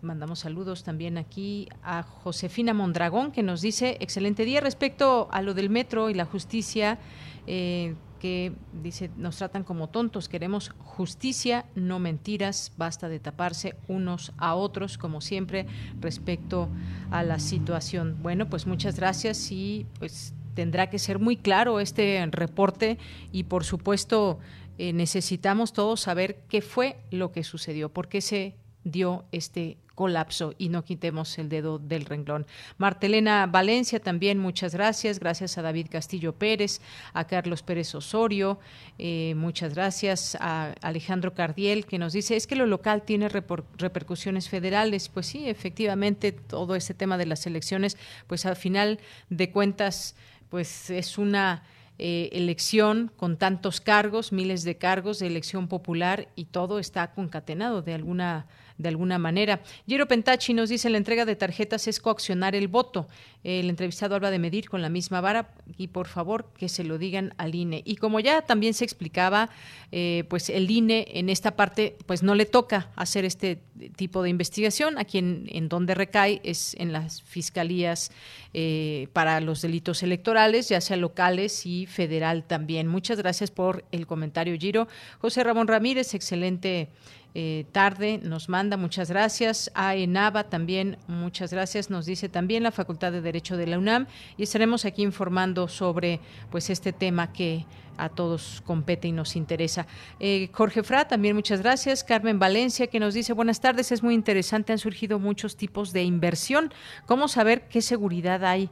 mandamos saludos también aquí a Josefina Mondragón, que nos dice, excelente día respecto a lo del metro y la justicia, eh, que dice, nos tratan como tontos, queremos justicia, no mentiras, basta de taparse unos a otros, como siempre, respecto a la situación. Bueno, pues muchas gracias y pues tendrá que ser muy claro este reporte y por supuesto eh, necesitamos todos saber qué fue lo que sucedió, por qué se dio este colapso y no quitemos el dedo del renglón. Martelena Valencia también, muchas gracias. Gracias a David Castillo Pérez, a Carlos Pérez Osorio, eh, muchas gracias a Alejandro Cardiel, que nos dice, es que lo local tiene repercusiones federales. Pues sí, efectivamente, todo este tema de las elecciones, pues al final de cuentas, pues es una eh, elección con tantos cargos, miles de cargos de elección popular y todo está concatenado de alguna de alguna manera. Giro Pentachi nos dice la entrega de tarjetas es coaccionar el voto. El entrevistado habla de medir con la misma vara y por favor que se lo digan al INE. Y como ya también se explicaba, eh, pues el INE en esta parte pues no le toca hacer este tipo de investigación. Aquí en, en donde recae es en las fiscalías eh, para los delitos electorales, ya sea locales y federal también. Muchas gracias por el comentario, Giro. José Ramón Ramírez, excelente eh, tarde nos manda, muchas gracias. A Enava también, muchas gracias. Nos dice también la Facultad de Derecho de la UNAM y estaremos aquí informando sobre pues este tema que a todos compete y nos interesa. Eh, Jorge Fra, también muchas gracias. Carmen Valencia, que nos dice buenas tardes, es muy interesante, han surgido muchos tipos de inversión. ¿Cómo saber qué seguridad hay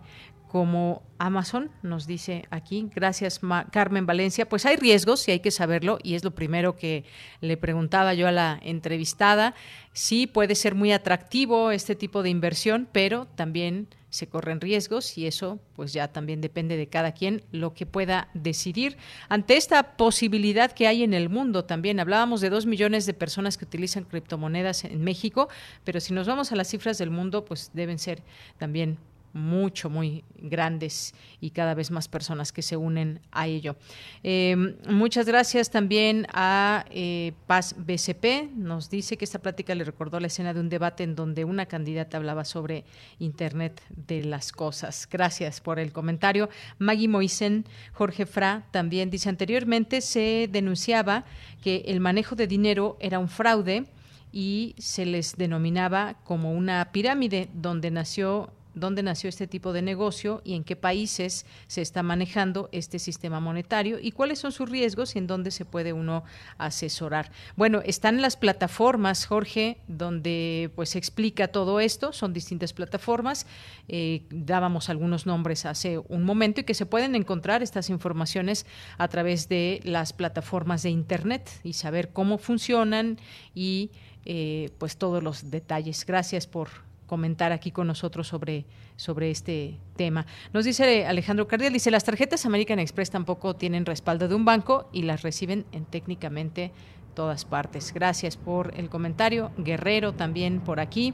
como Amazon, nos dice aquí. Gracias, Carmen Valencia. Pues hay riesgos y hay que saberlo y es lo primero que le preguntaba yo a la entrevistada. Sí, puede ser muy atractivo este tipo de inversión, pero también se corren riesgos y eso pues ya también depende de cada quien lo que pueda decidir ante esta posibilidad que hay en el mundo también hablábamos de dos millones de personas que utilizan criptomonedas en México pero si nos vamos a las cifras del mundo pues deben ser también mucho, muy grandes y cada vez más personas que se unen a ello. Eh, muchas gracias también a eh, Paz BCP. Nos dice que esta plática le recordó la escena de un debate en donde una candidata hablaba sobre Internet de las cosas. Gracias por el comentario. Maggie Moisen, Jorge Fra también dice anteriormente se denunciaba que el manejo de dinero era un fraude y se les denominaba como una pirámide donde nació dónde nació este tipo de negocio y en qué países se está manejando este sistema monetario y cuáles son sus riesgos y en dónde se puede uno asesorar. Bueno, están las plataformas, Jorge, donde pues se explica todo esto, son distintas plataformas, eh, dábamos algunos nombres hace un momento y que se pueden encontrar estas informaciones a través de las plataformas de Internet y saber cómo funcionan y eh, pues todos los detalles. Gracias por comentar aquí con nosotros sobre, sobre este tema. Nos dice Alejandro Cardiel, dice, las tarjetas American Express tampoco tienen respaldo de un banco y las reciben en técnicamente todas partes. Gracias por el comentario. Guerrero también por aquí.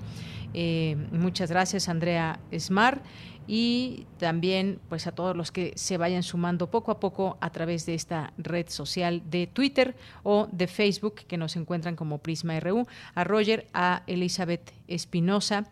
Eh, muchas gracias, Andrea Smar. Y también pues a todos los que se vayan sumando poco a poco a través de esta red social de Twitter o de Facebook que nos encuentran como Prisma RU, a Roger, a Elizabeth Espinosa,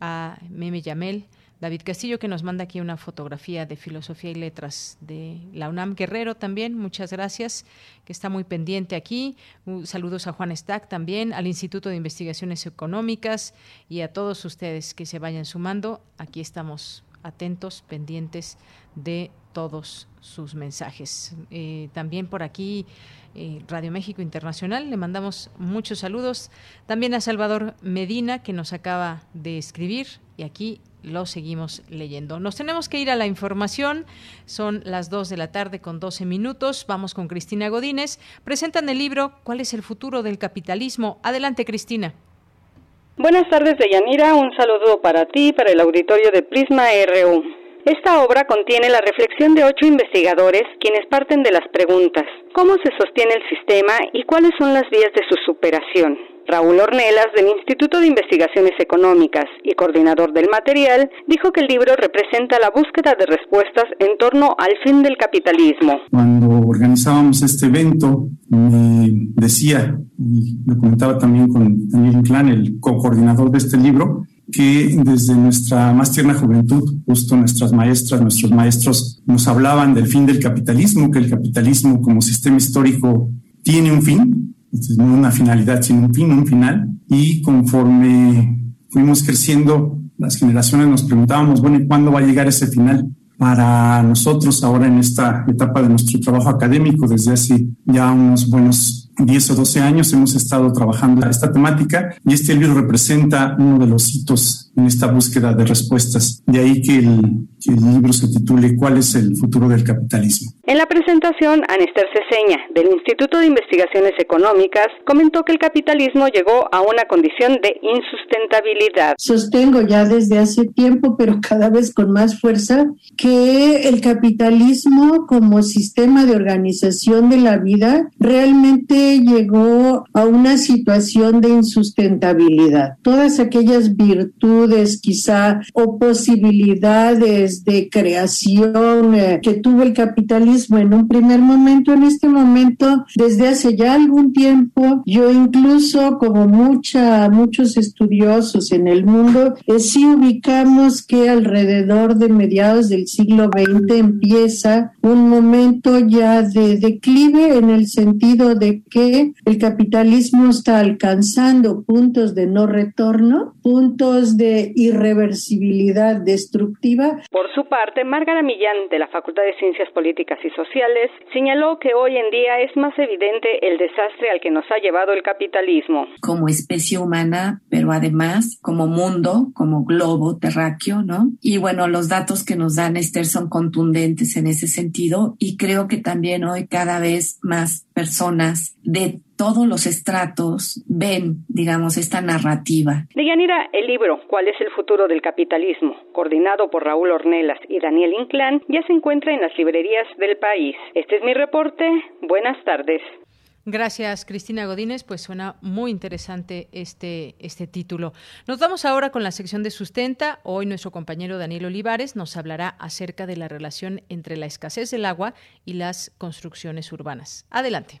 a Meme Yamel, David Castillo, que nos manda aquí una fotografía de filosofía y letras de la UNAM Guerrero también, muchas gracias, que está muy pendiente aquí. saludos a Juan Stack también, al Instituto de Investigaciones Económicas y a todos ustedes que se vayan sumando. Aquí estamos atentos, pendientes de todos sus mensajes. Eh, también por aquí eh, Radio México Internacional. Le mandamos muchos saludos. También a Salvador Medina, que nos acaba de escribir, y aquí lo seguimos leyendo. Nos tenemos que ir a la información. Son las 2 de la tarde con 12 minutos. Vamos con Cristina Godínez. Presentan el libro ¿Cuál es el futuro del capitalismo? Adelante, Cristina. Buenas tardes, Deyanira. Un saludo para ti, para el auditorio de Prisma RU. Esta obra contiene la reflexión de ocho investigadores quienes parten de las preguntas ¿Cómo se sostiene el sistema y cuáles son las vías de su superación? Raúl Ornelas, del Instituto de Investigaciones Económicas y coordinador del material, dijo que el libro representa la búsqueda de respuestas en torno al fin del capitalismo. Cuando organizábamos este evento, me decía, y lo comentaba también con Daniel Inclán, el co-coordinador de este libro, que desde nuestra más tierna juventud, justo nuestras maestras, nuestros maestros nos hablaban del fin del capitalismo, que el capitalismo como sistema histórico tiene un fin, no una finalidad, sino un fin, un final. Y conforme fuimos creciendo, las generaciones nos preguntábamos, bueno, ¿y cuándo va a llegar ese final? Para nosotros ahora en esta etapa de nuestro trabajo académico, desde hace ya unos buenos 10 o 12 años hemos estado trabajando esta temática y este libro representa uno de los hitos en esta búsqueda de respuestas. De ahí que el, que el libro se titule ¿Cuál es el futuro del capitalismo? En la presentación, Anister Ceseña, del Instituto de Investigaciones Económicas, comentó que el capitalismo llegó a una condición de insustentabilidad. Sostengo ya desde hace tiempo, pero cada vez con más fuerza, que el capitalismo como sistema de organización de la vida realmente llegó a una situación de insustentabilidad. Todas aquellas virtudes quizá o posibilidades de creación eh, que tuvo el capitalismo en un primer momento, en este momento, desde hace ya algún tiempo, yo incluso como mucha, muchos estudiosos en el mundo, eh, sí ubicamos que alrededor de mediados del siglo XX empieza un momento ya de declive en el sentido de que el capitalismo está alcanzando puntos de no retorno, puntos de irreversibilidad destructiva. Por su parte, Márgara Millán, de la Facultad de Ciencias Políticas y Sociales, señaló que hoy en día es más evidente el desastre al que nos ha llevado el capitalismo. Como especie humana, pero además como mundo, como globo terráqueo, ¿no? Y bueno, los datos que nos dan Esther son contundentes en ese sentido y creo que también hoy cada vez más personas de todos los estratos ven, digamos, esta narrativa. Deyanira, el libro ¿Cuál es el futuro del capitalismo?, coordinado por Raúl Ornelas y Daniel Inclán, ya se encuentra en las librerías del país. Este es mi reporte. Buenas tardes. Gracias, Cristina Godínez. Pues suena muy interesante este, este título. Nos vamos ahora con la sección de sustenta. Hoy nuestro compañero Daniel Olivares nos hablará acerca de la relación entre la escasez del agua y las construcciones urbanas. Adelante.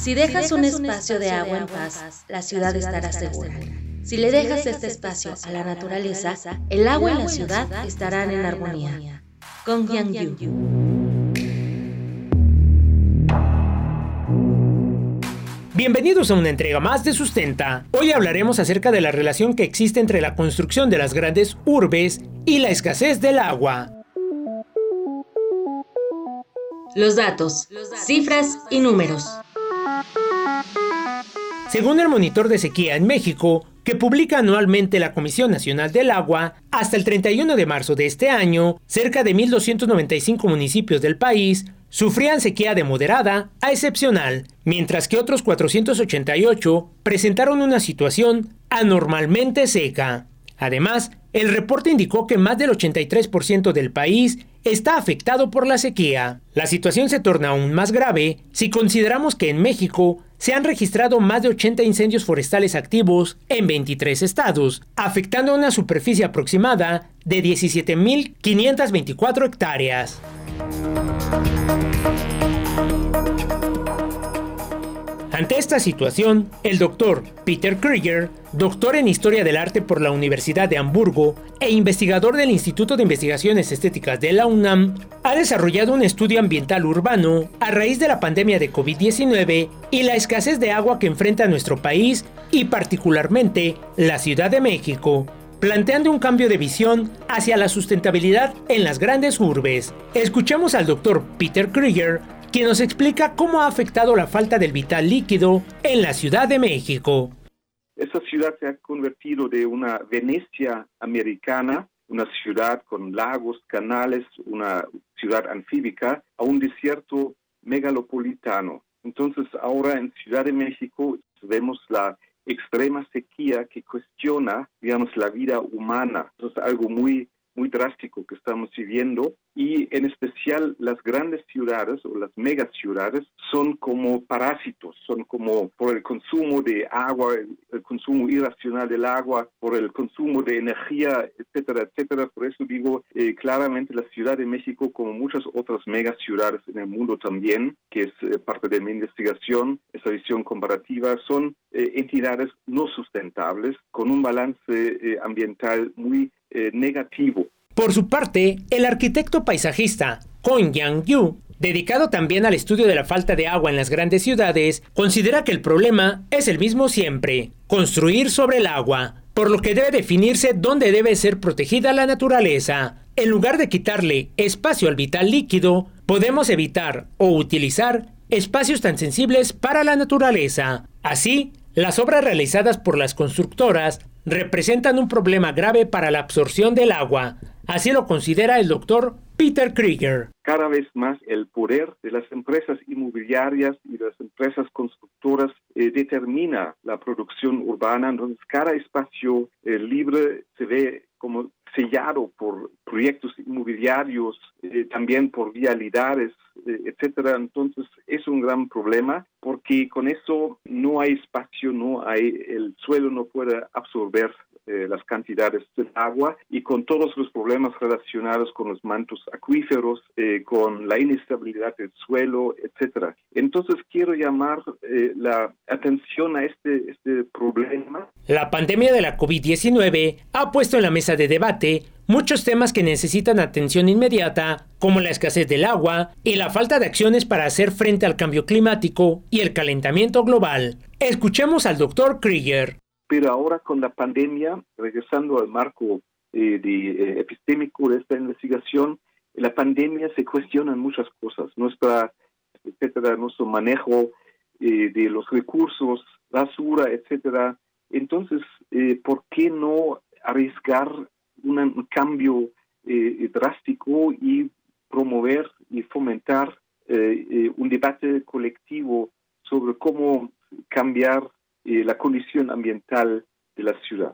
Si dejas un espacio de agua en paz, la ciudad estará segura. Si le dejas este espacio a la naturaleza, el agua y la ciudad estarán en armonía. Con Yang Yu. Bienvenidos a una entrega más de Sustenta. Hoy hablaremos acerca de la relación que existe entre la construcción de las grandes urbes y la escasez del agua. Los datos, cifras y números. Según el monitor de sequía en México, que publica anualmente la Comisión Nacional del Agua, hasta el 31 de marzo de este año, cerca de 1.295 municipios del país sufrían sequía de moderada a excepcional, mientras que otros 488 presentaron una situación anormalmente seca. Además, el reporte indicó que más del 83% del país está afectado por la sequía. La situación se torna aún más grave si consideramos que en México se han registrado más de 80 incendios forestales activos en 23 estados, afectando una superficie aproximada de 17.524 hectáreas. Ante esta situación, el doctor Peter Krieger, doctor en Historia del Arte por la Universidad de Hamburgo e investigador del Instituto de Investigaciones Estéticas de la UNAM, ha desarrollado un estudio ambiental urbano a raíz de la pandemia de COVID-19 y la escasez de agua que enfrenta nuestro país y particularmente la Ciudad de México planteando un cambio de visión hacia la sustentabilidad en las grandes urbes. Escuchamos al doctor Peter Krieger, quien nos explica cómo ha afectado la falta del vital líquido en la Ciudad de México. Esa ciudad se ha convertido de una Venecia americana, una ciudad con lagos, canales, una ciudad anfíbica, a un desierto megalopolitano. Entonces ahora en Ciudad de México vemos la extrema sequía que cuestiona, digamos, la vida humana. Eso es algo muy, muy drástico que estamos viviendo y en especial las grandes ciudades o las megaciudades son como parásitos, son como por el consumo de agua, el, consumo irracional del agua, por el consumo de energía, etcétera, etcétera. Por eso digo eh, claramente la Ciudad de México, como muchas otras megaciudades en el mundo también, que es eh, parte de mi investigación, esa visión comparativa, son eh, entidades no sustentables con un balance ambiental muy negativo. Por su parte, el arquitecto paisajista Kong Yang-yu, dedicado también al estudio de la falta de agua en las grandes ciudades, considera que el problema es el mismo siempre, construir sobre el agua, por lo que debe definirse dónde debe ser protegida la naturaleza. En lugar de quitarle espacio al vital líquido, podemos evitar o utilizar espacios tan sensibles para la naturaleza. Así, las obras realizadas por las constructoras representan un problema grave para la absorción del agua, Así lo considera el doctor Peter Krieger. Cada vez más el poder de las empresas inmobiliarias y las empresas constructoras eh, determina la producción urbana. Entonces, cada espacio eh, libre se ve como sellado por proyectos inmobiliarios, eh, también por vialidades, etcétera. Entonces, es un gran problema porque con eso no hay espacio, no hay, el suelo no puede absorber eh, las cantidades de agua y con todos los problemas relacionados con los mantos acuíferos, eh, con la inestabilidad del suelo, etcétera. Entonces quiero llamar eh, la atención a este, este problema. La pandemia de la COVID-19 ha puesto en la mesa de debate muchos temas que necesitan atención inmediata, como la escasez del agua y la falta de acciones para hacer frente al cambio climático y el calentamiento global. Escuchemos al doctor Krieger. Pero ahora con la pandemia, regresando al marco eh, de, eh, epistémico de esta investigación, la pandemia se cuestionan muchas cosas, nuestra, etcétera, nuestro manejo eh, de los recursos, basura, etcétera. Entonces, ¿por qué no arriesgar un cambio drástico y promover y fomentar un debate colectivo sobre cómo cambiar la condición ambiental de la ciudad.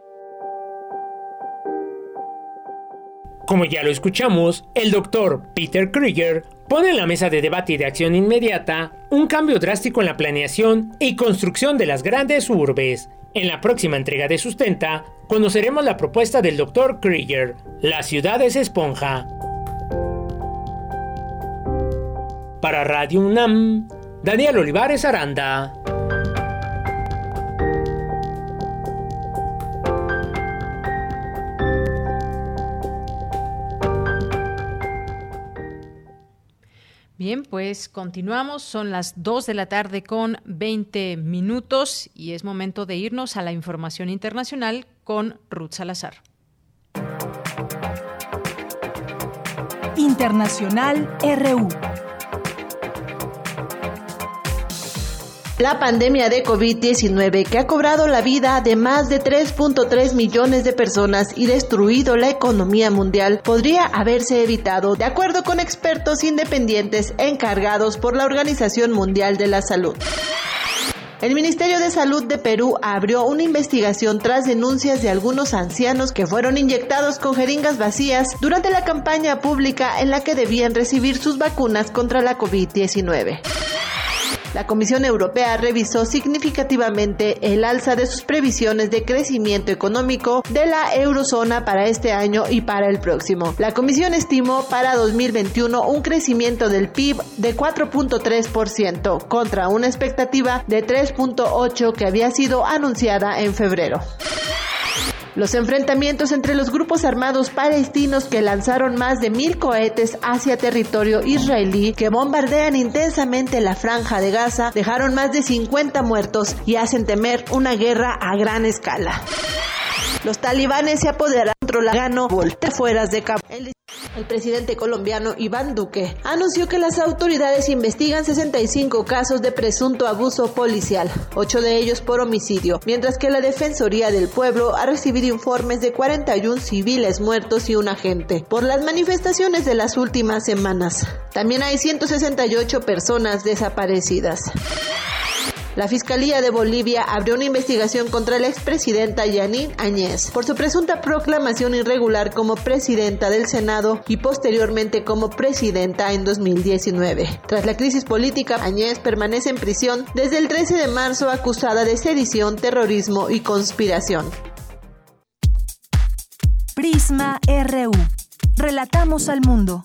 Como ya lo escuchamos, el doctor Peter Krieger pone en la mesa de debate y de acción inmediata un cambio drástico en la planeación y construcción de las grandes urbes. En la próxima entrega de Sustenta, conoceremos la propuesta del doctor Krieger, La ciudad es esponja. Para Radio UNAM, Daniel Olivares Aranda. Bien, pues continuamos. Son las 2 de la tarde con 20 minutos y es momento de irnos a la información internacional con Ruth Salazar. Internacional RU. La pandemia de COVID-19 que ha cobrado la vida de más de 3.3 millones de personas y destruido la economía mundial podría haberse evitado, de acuerdo con expertos independientes encargados por la Organización Mundial de la Salud. El Ministerio de Salud de Perú abrió una investigación tras denuncias de algunos ancianos que fueron inyectados con jeringas vacías durante la campaña pública en la que debían recibir sus vacunas contra la COVID-19. La Comisión Europea revisó significativamente el alza de sus previsiones de crecimiento económico de la eurozona para este año y para el próximo. La Comisión estimó para 2021 un crecimiento del PIB de 4.3% contra una expectativa de 3.8 que había sido anunciada en febrero. Los enfrentamientos entre los grupos armados palestinos que lanzaron más de mil cohetes hacia territorio israelí que bombardean intensamente la franja de Gaza dejaron más de 50 muertos y hacen temer una guerra a gran escala. Los talibanes se apoderaron la gano fueras de. El, el presidente colombiano Iván Duque anunció que las autoridades investigan 65 casos de presunto abuso policial, 8 de ellos por homicidio, mientras que la Defensoría del Pueblo ha recibido informes de 41 civiles muertos y un agente por las manifestaciones de las últimas semanas. También hay 168 personas desaparecidas. La Fiscalía de Bolivia abrió una investigación contra la expresidenta Yanin Añez por su presunta proclamación irregular como presidenta del Senado y posteriormente como presidenta en 2019. Tras la crisis política, Añez permanece en prisión desde el 13 de marzo acusada de sedición, terrorismo y conspiración. Prisma RU. Relatamos al mundo.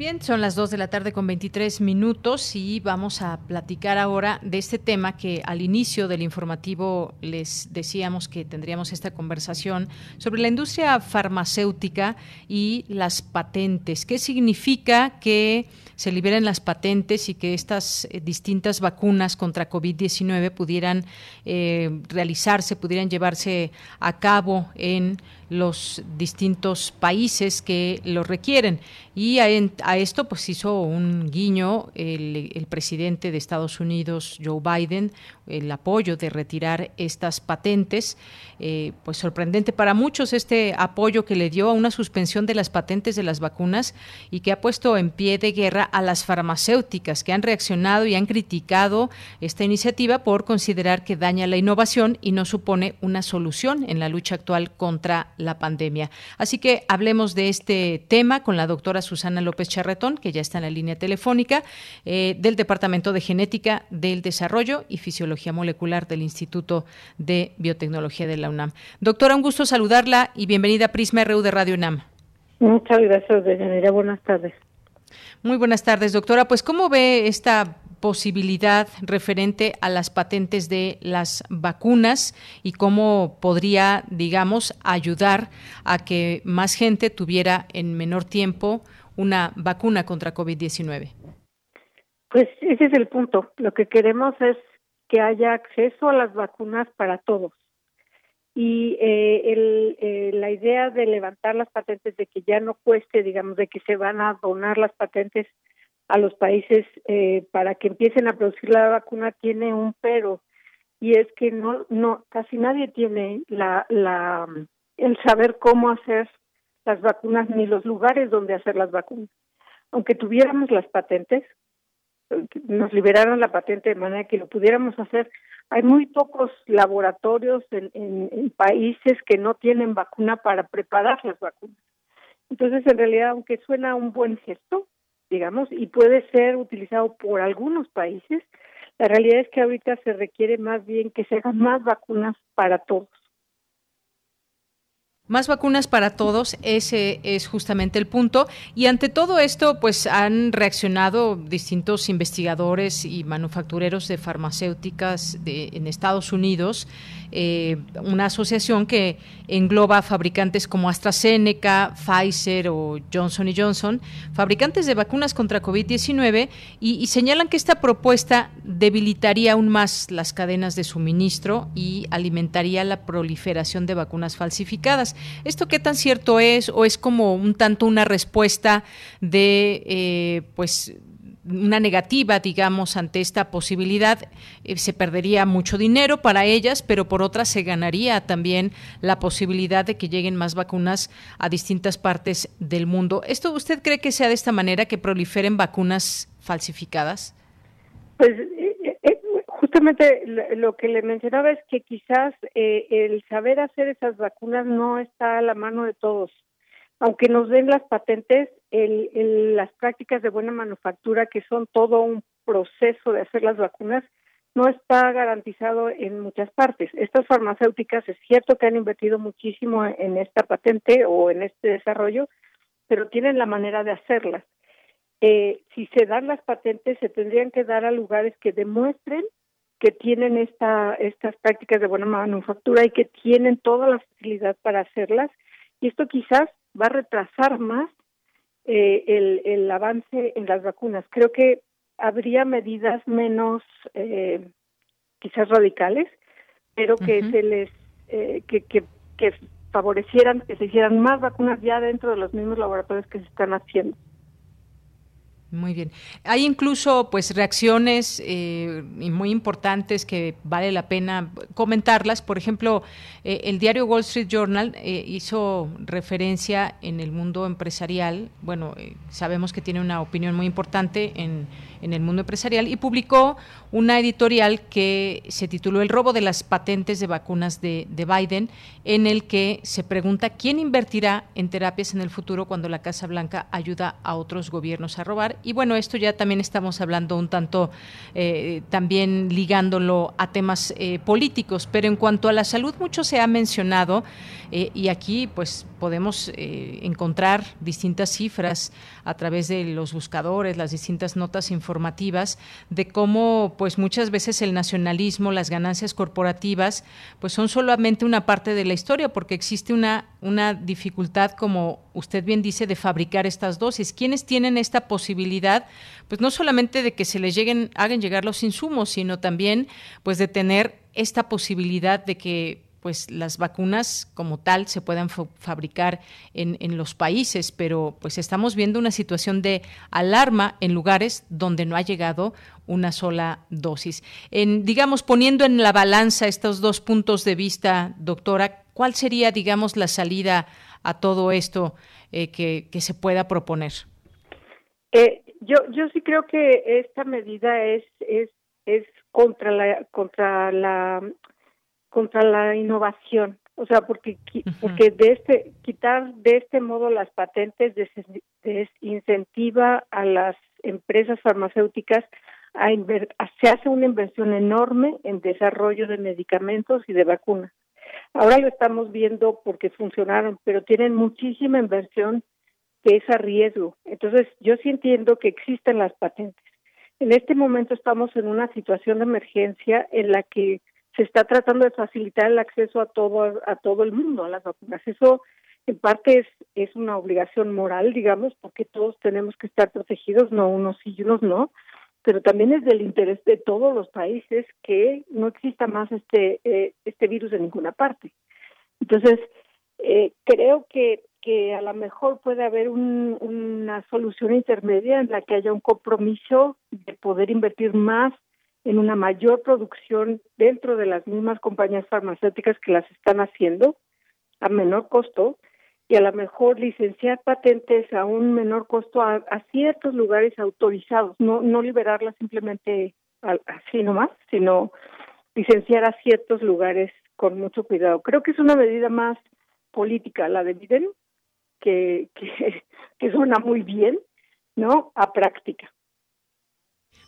Bien, son las 2 de la tarde con 23 minutos y vamos a platicar ahora de este tema que al inicio del informativo les decíamos que tendríamos esta conversación sobre la industria farmacéutica y las patentes. ¿Qué significa que se liberen las patentes y que estas eh, distintas vacunas contra COVID-19 pudieran eh, realizarse, pudieran llevarse a cabo en los distintos países que lo requieren. Y a, esto pues hizo un guiño el, el, presidente de Estados Unidos, Joe Biden, el apoyo de retirar estas patentes. Eh, pues sorprendente para muchos este apoyo que le dio a una suspensión de las patentes de las vacunas y que ha puesto en pie de guerra a las farmacéuticas que han reaccionado y han criticado esta iniciativa por considerar que daña la innovación y no supone una solución en la lucha actual contra la pandemia. Así que hablemos de este tema con la doctora Susana López Charretón, que ya está en la línea telefónica, eh, del Departamento de Genética del Desarrollo y Fisiología Molecular del Instituto de Biotecnología de la UNAM. Doctora, un gusto saludarla y bienvenida a Prisma RU de Radio UNAM. Muchas gracias, Deyanira. Buenas tardes. Muy buenas tardes, doctora. Pues, ¿cómo ve esta posibilidad referente a las patentes de las vacunas y cómo podría, digamos, ayudar a que más gente tuviera en menor tiempo una vacuna contra COVID-19? Pues ese es el punto. Lo que queremos es que haya acceso a las vacunas para todos y eh, el, eh, la idea de levantar las patentes, de que ya no cueste, digamos, de que se van a donar las patentes a los países eh, para que empiecen a producir la vacuna, tiene un pero y es que no, no, casi nadie tiene la, la, el saber cómo hacer las vacunas ni los lugares donde hacer las vacunas. Aunque tuviéramos las patentes, nos liberaron la patente de manera que lo pudiéramos hacer, hay muy pocos laboratorios en, en, países que no tienen vacuna para preparar las vacunas. Entonces, en realidad, aunque suena un buen gesto, digamos, y puede ser utilizado por algunos países, la realidad es que ahorita se requiere más bien que se hagan más vacunas para todos. Más vacunas para todos, ese es justamente el punto. Y ante todo esto, pues han reaccionado distintos investigadores y manufactureros de farmacéuticas de, en Estados Unidos eh, una asociación que engloba fabricantes como AstraZeneca, Pfizer o Johnson Johnson, fabricantes de vacunas contra COVID-19, y, señalan que esta propuesta debilitaría aún más las cadenas de suministro y alimentaría la proliferación de vacunas falsificadas. ¿Esto qué tan cierto es o es como un tanto una respuesta de, eh, pues, una negativa, digamos, ante esta posibilidad, eh, se perdería mucho dinero para ellas, pero por otra se ganaría también la posibilidad de que lleguen más vacunas a distintas partes del mundo. ¿Esto usted cree que sea de esta manera, que proliferen vacunas falsificadas? Pues eh, eh, justamente lo que le mencionaba es que quizás el saber hacer esas vacunas no está a la mano de todos aunque nos den las patentes, el, las prácticas de buena manufactura, que son todo un proceso de hacer las vacunas, no está garantizado en muchas partes. Estas farmacéuticas es cierto que han invertido muchísimo en esta patente o en este desarrollo, pero tienen la manera de hacerlas. Eh, si se dan las patentes, se tendrían que dar a lugares que demuestren que tienen esta, estas prácticas de buena manufactura y que tienen toda la facilidad para hacerlas. Y esto quizás va a retrasar más eh, el, el avance en las vacunas. Creo que habría medidas menos eh, quizás radicales, pero que se les eh, que, que, que favorecieran que se hicieran más vacunas ya dentro de los mismos laboratorios que se están haciendo. Muy bien. Hay incluso pues reacciones eh, muy importantes que vale la pena comentarlas. Por ejemplo, eh, el diario Wall Street Journal eh, hizo referencia en el mundo empresarial. Bueno, sabemos que tiene una opinión muy importante en, en el mundo empresarial y publicó una editorial que se tituló El robo de las patentes de vacunas de, de Biden, en el que se pregunta quién invertirá en terapias en el futuro cuando la Casa Blanca ayuda a otros gobiernos a robar. Y bueno, esto ya también estamos hablando un tanto, eh, también ligándolo a temas eh, políticos, pero en cuanto a la salud, mucho se ha mencionado eh, y aquí pues podemos encontrar distintas cifras a través de los buscadores, las distintas notas informativas de cómo pues muchas veces el nacionalismo, las ganancias corporativas, pues son solamente una parte de la historia porque existe una, una dificultad, como usted bien dice, de fabricar estas dosis. ¿Quiénes tienen esta posibilidad? Pues no solamente de que se les lleguen, hagan llegar los insumos, sino también pues de tener esta posibilidad de que pues las vacunas como tal se puedan fabricar en, en, los países, pero pues estamos viendo una situación de alarma en lugares donde no ha llegado una sola dosis. En, digamos, poniendo en la balanza estos dos puntos de vista, doctora, ¿cuál sería, digamos, la salida a todo esto eh, que, que, se pueda proponer? Eh, yo, yo sí creo que esta medida es, es, es contra la, contra la contra la innovación, o sea, porque porque de este quitar de este modo las patentes desincentiva a las empresas farmacéuticas a, se hace una inversión enorme en desarrollo de medicamentos y de vacunas. Ahora lo estamos viendo porque funcionaron, pero tienen muchísima inversión que es a riesgo. Entonces, yo sí entiendo que existen las patentes. En este momento estamos en una situación de emergencia en la que se está tratando de facilitar el acceso a todo a todo el mundo a las vacunas. Eso en parte es, es una obligación moral, digamos, porque todos tenemos que estar protegidos, no unos y unos no, pero también es del interés de todos los países que no exista más este eh, este virus en ninguna parte. Entonces, eh, creo que que a lo mejor puede haber un, una solución intermedia en la que haya un compromiso de poder invertir más en una mayor producción dentro de las mismas compañías farmacéuticas que las están haciendo a menor costo y a lo mejor licenciar patentes a un menor costo a, ciertos lugares autorizados, no, no liberarlas simplemente así nomás, sino licenciar a ciertos lugares con mucho cuidado. Creo que es una medida más política la de Biden, que, que, que suena muy bien, ¿no? A práctica.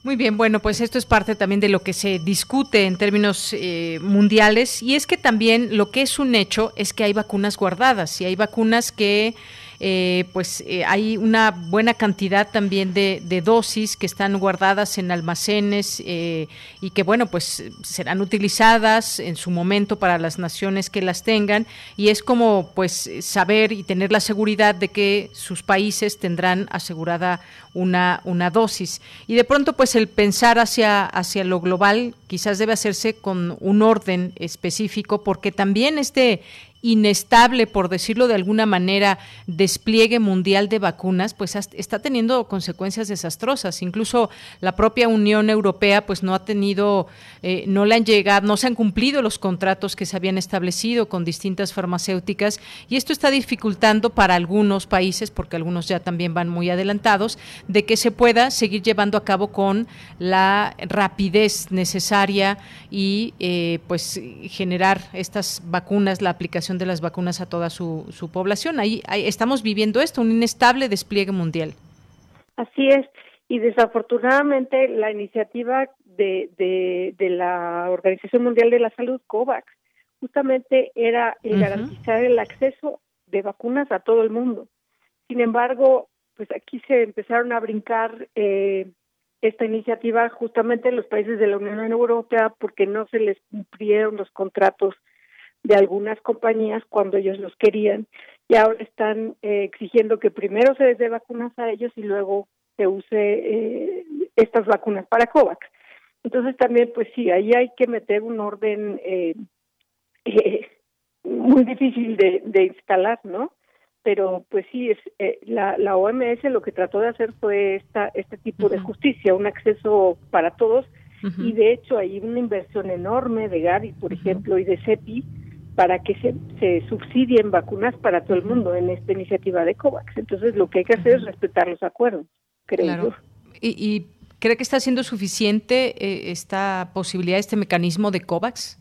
Muy bien, bueno, pues esto es parte también de lo que se discute en términos eh, mundiales y es que también lo que es un hecho es que hay vacunas guardadas y hay vacunas que eh, pues eh, hay una buena cantidad también de, dosis que están guardadas en almacenes eh, y que bueno pues serán utilizadas en su momento para las naciones que las tengan. Y es como pues saber y tener la seguridad de que sus países tendrán asegurada una, una dosis. Y de pronto pues el pensar hacia hacia lo global quizás debe hacerse con un orden específico porque también este inestable, por decirlo de alguna manera, despliegue mundial de vacunas, pues está teniendo consecuencias desastrosas. Incluso la propia Unión Europea, pues no ha tenido, eh, no le han llegado, no se han cumplido los contratos que se habían establecido con distintas farmacéuticas y esto está dificultando para algunos países, porque algunos ya también van muy adelantados, de que se pueda seguir llevando a cabo con la rapidez necesaria y eh, pues generar estas vacunas, la aplicación de las vacunas a toda su, su población. Ahí, estamos viviendo esto, un inestable despliegue mundial. Así es, y desafortunadamente la iniciativa de, de, de la Organización Mundial de la Salud, COVAX, justamente era garantizar el acceso de vacunas a todo el mundo. Sin embargo, pues aquí se empezaron a brincar eh, esta iniciativa justamente en los países de la Unión Europea porque no se les cumplieron los contratos de algunas compañías cuando ellos los querían y ahora están eh, exigiendo que primero se les dé vacunas a ellos y luego se use eh, estas vacunas para COVAX. Entonces también, pues sí, ahí hay que meter un orden eh, muy difícil de, de instalar, ¿no? pero pues sí, es, eh, la, la OMS lo que trató de hacer fue esta, este tipo de justicia, un acceso para todos, y de hecho hay una inversión enorme de Gavi, por ejemplo, y de CEPI, para que se, se subsidien vacunas para todo el mundo en esta iniciativa de COVAX. Entonces lo que hay que hacer es respetar los acuerdos, creo yo. ¿Y, ¿Y, cree que está siendo suficiente eh, esta posibilidad, este mecanismo de COVAX?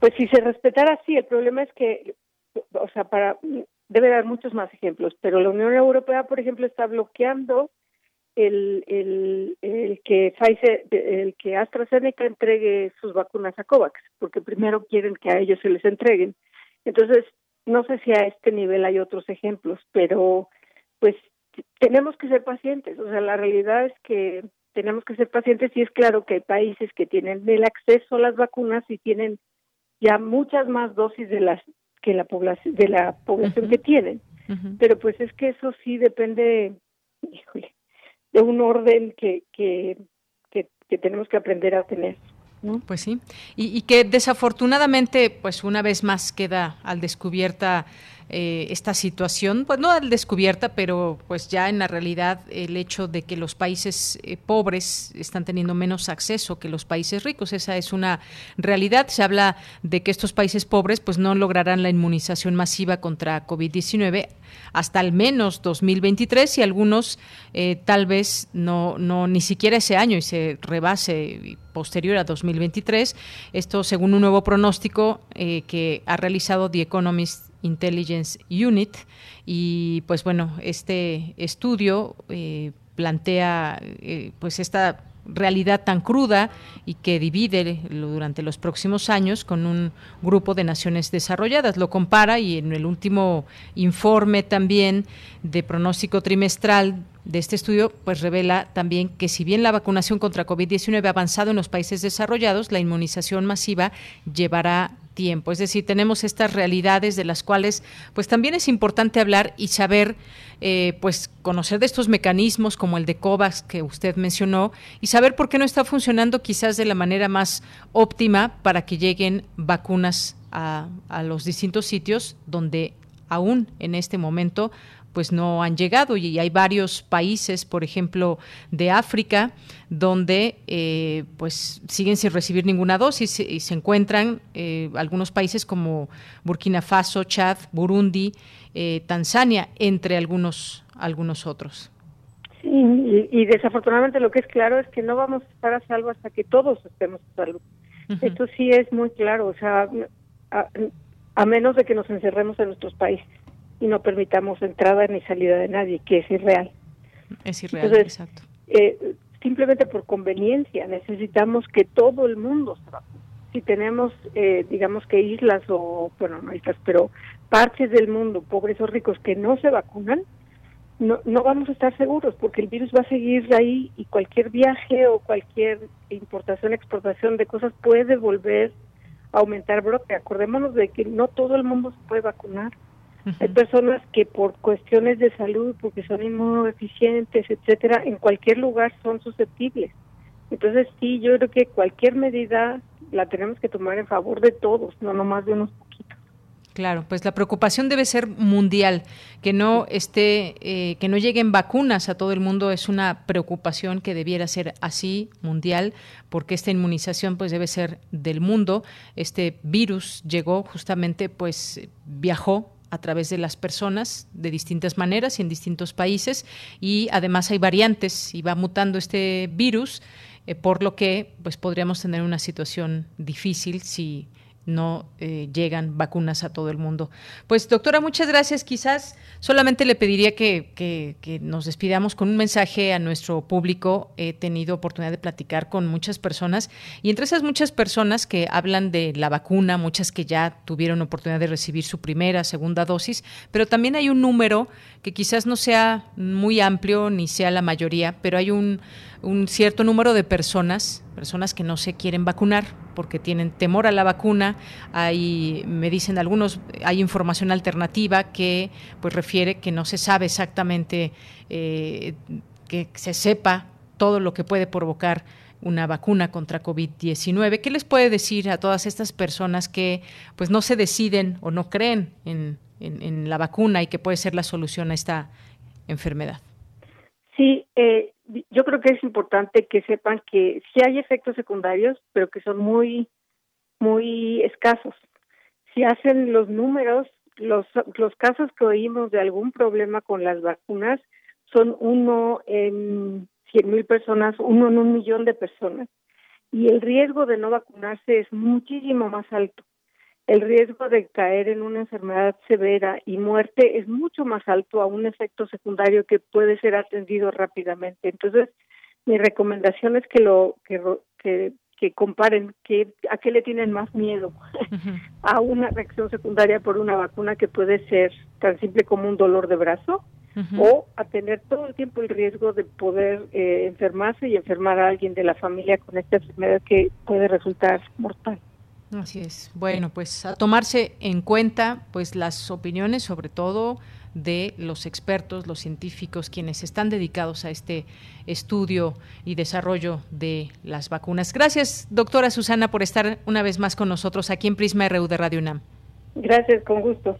Pues si se respetara así, el problema es que, o sea, para debe dar muchos más ejemplos, pero la Unión Europea, por ejemplo, está bloqueando el, el, el que Pfizer, el que AstraZeneca entregue sus vacunas a COVAX, porque primero quieren que a ellos se les entreguen. Entonces, no sé si a este nivel hay otros ejemplos, pero pues tenemos que ser pacientes. O sea, la realidad es que tenemos que ser pacientes y es claro que hay países que tienen el acceso a las vacunas y tienen ya muchas más dosis de las que la población de la población que tienen. Pero pues es que eso sí depende, híjole, de un orden que, que, que, tenemos que aprender a tener. Pues sí, y, y, que desafortunadamente, pues una vez más queda al descubierta eh, esta situación, pues no descubierta, pero pues ya en la realidad el hecho de que los países eh, pobres están teniendo menos acceso que los países ricos, esa es una realidad. Se habla de que estos países pobres pues no lograrán la inmunización masiva contra COVID-19 hasta al menos 2023 y algunos eh, tal vez no, no ni siquiera ese año y se rebase posterior a 2023. Esto según un nuevo pronóstico que ha realizado The Economist Intelligence Unit y pues bueno este estudio eh, plantea eh, pues esta realidad tan cruda y que divide durante los próximos años con un grupo de naciones desarrolladas. Lo compara y en el último informe también de pronóstico trimestral de este estudio, pues revela también que si bien la vacunación contra COVID-19 ha avanzado en los países desarrollados, la inmunización masiva llevará tiempo. Es decir, tenemos estas realidades de las cuales pues también es importante hablar y saber, eh, pues conocer de estos mecanismos como el de COVAX que usted mencionó y saber por qué no está funcionando quizás de la manera más óptima para que lleguen vacunas a, a los distintos sitios donde aún en este momento pues no han llegado y hay varios países, por ejemplo, de África, donde eh, pues siguen sin recibir ninguna dosis y se encuentran eh, algunos países como Burkina Faso, Chad, Burundi, eh, Tanzania, entre algunos algunos otros. Sí, y, desafortunadamente lo que es claro es que no vamos a estar a salvo hasta que todos estemos a salvo. Esto sí es muy claro, o sea, a menos de que nos encerremos en nuestros países y no permitamos entrada ni salida de nadie, que es irreal. Es irreal, exacto. Eh, simplemente por conveniencia necesitamos que todo el mundo se vacune. Si tenemos, eh, digamos que islas o, bueno, no islas, pero partes del mundo, pobres o ricos, que no se vacunan, no, no vamos a estar seguros porque el virus va a seguir ahí y cualquier viaje o cualquier importación, exportación de cosas puede volver a aumentar brote. Acordémonos de que no todo el mundo se puede vacunar. Hay personas que por cuestiones de salud, porque son inmunodeficientes, etcétera, en cualquier lugar son susceptibles. Entonces, sí, yo creo que cualquier medida la tenemos que tomar en favor de todos, no nomás de unos poquitos. Claro, pues la preocupación debe ser mundial, que no esté, eh, que no lleguen vacunas a todo el mundo es una preocupación que debiera ser así mundial, porque esta inmunización pues debe ser del mundo. Este virus llegó justamente, pues viajó a través de las personas de distintas maneras y en distintos países. Y además hay variantes y va mutando este virus eh, por lo que pues podríamos tener una situación difícil si no eh, llegan vacunas a todo el mundo. Pues doctora, muchas gracias. Quizás solamente le pediría que, que, nos despidamos con un mensaje a nuestro público. He tenido oportunidad de platicar con muchas personas y entre esas muchas personas que hablan de la vacuna, muchas que ya tuvieron oportunidad de recibir su primera, segunda dosis, pero también hay un número que quizás no sea muy amplio ni sea la mayoría, pero hay un un cierto número de personas, personas que no se quieren vacunar porque tienen temor a la vacuna. Hay, me dicen algunos, hay información alternativa que pues refiere que no se sabe exactamente eh, que se sepa todo lo que puede provocar una vacuna contra COVID-19. ¿Qué les puede decir a todas estas personas que pues no se deciden o no creen en en, la vacuna y que puede ser la solución a esta enfermedad. Sí, eh, yo creo que es importante que sepan que sí hay efectos secundarios, pero que son muy, muy escasos. Si hacen los números, los, los casos que oímos de algún problema con las vacunas son uno en cien mil personas, uno en un millón de personas. Y el riesgo de no vacunarse es muchísimo más alto. El riesgo de caer en una enfermedad severa y muerte es mucho más alto a un efecto secundario que puede ser atendido rápidamente. Entonces, mi recomendación es que lo que, que que comparen que, a qué le tienen más miedo a una reacción secundaria por una vacuna que puede ser tan simple como un dolor de brazo o a tener todo el tiempo el riesgo de poder eh, enfermarse y enfermar a alguien de la familia con esta enfermedad que puede resultar mortal. Así es. Bueno, pues a tomarse en cuenta pues las opiniones sobre todo de los expertos, los científicos, quienes están dedicados a este estudio y desarrollo de las vacunas. Gracias, doctora Susana, por estar una vez más con nosotros aquí en Prisma RU de Radio UNAM. Gracias, con gusto.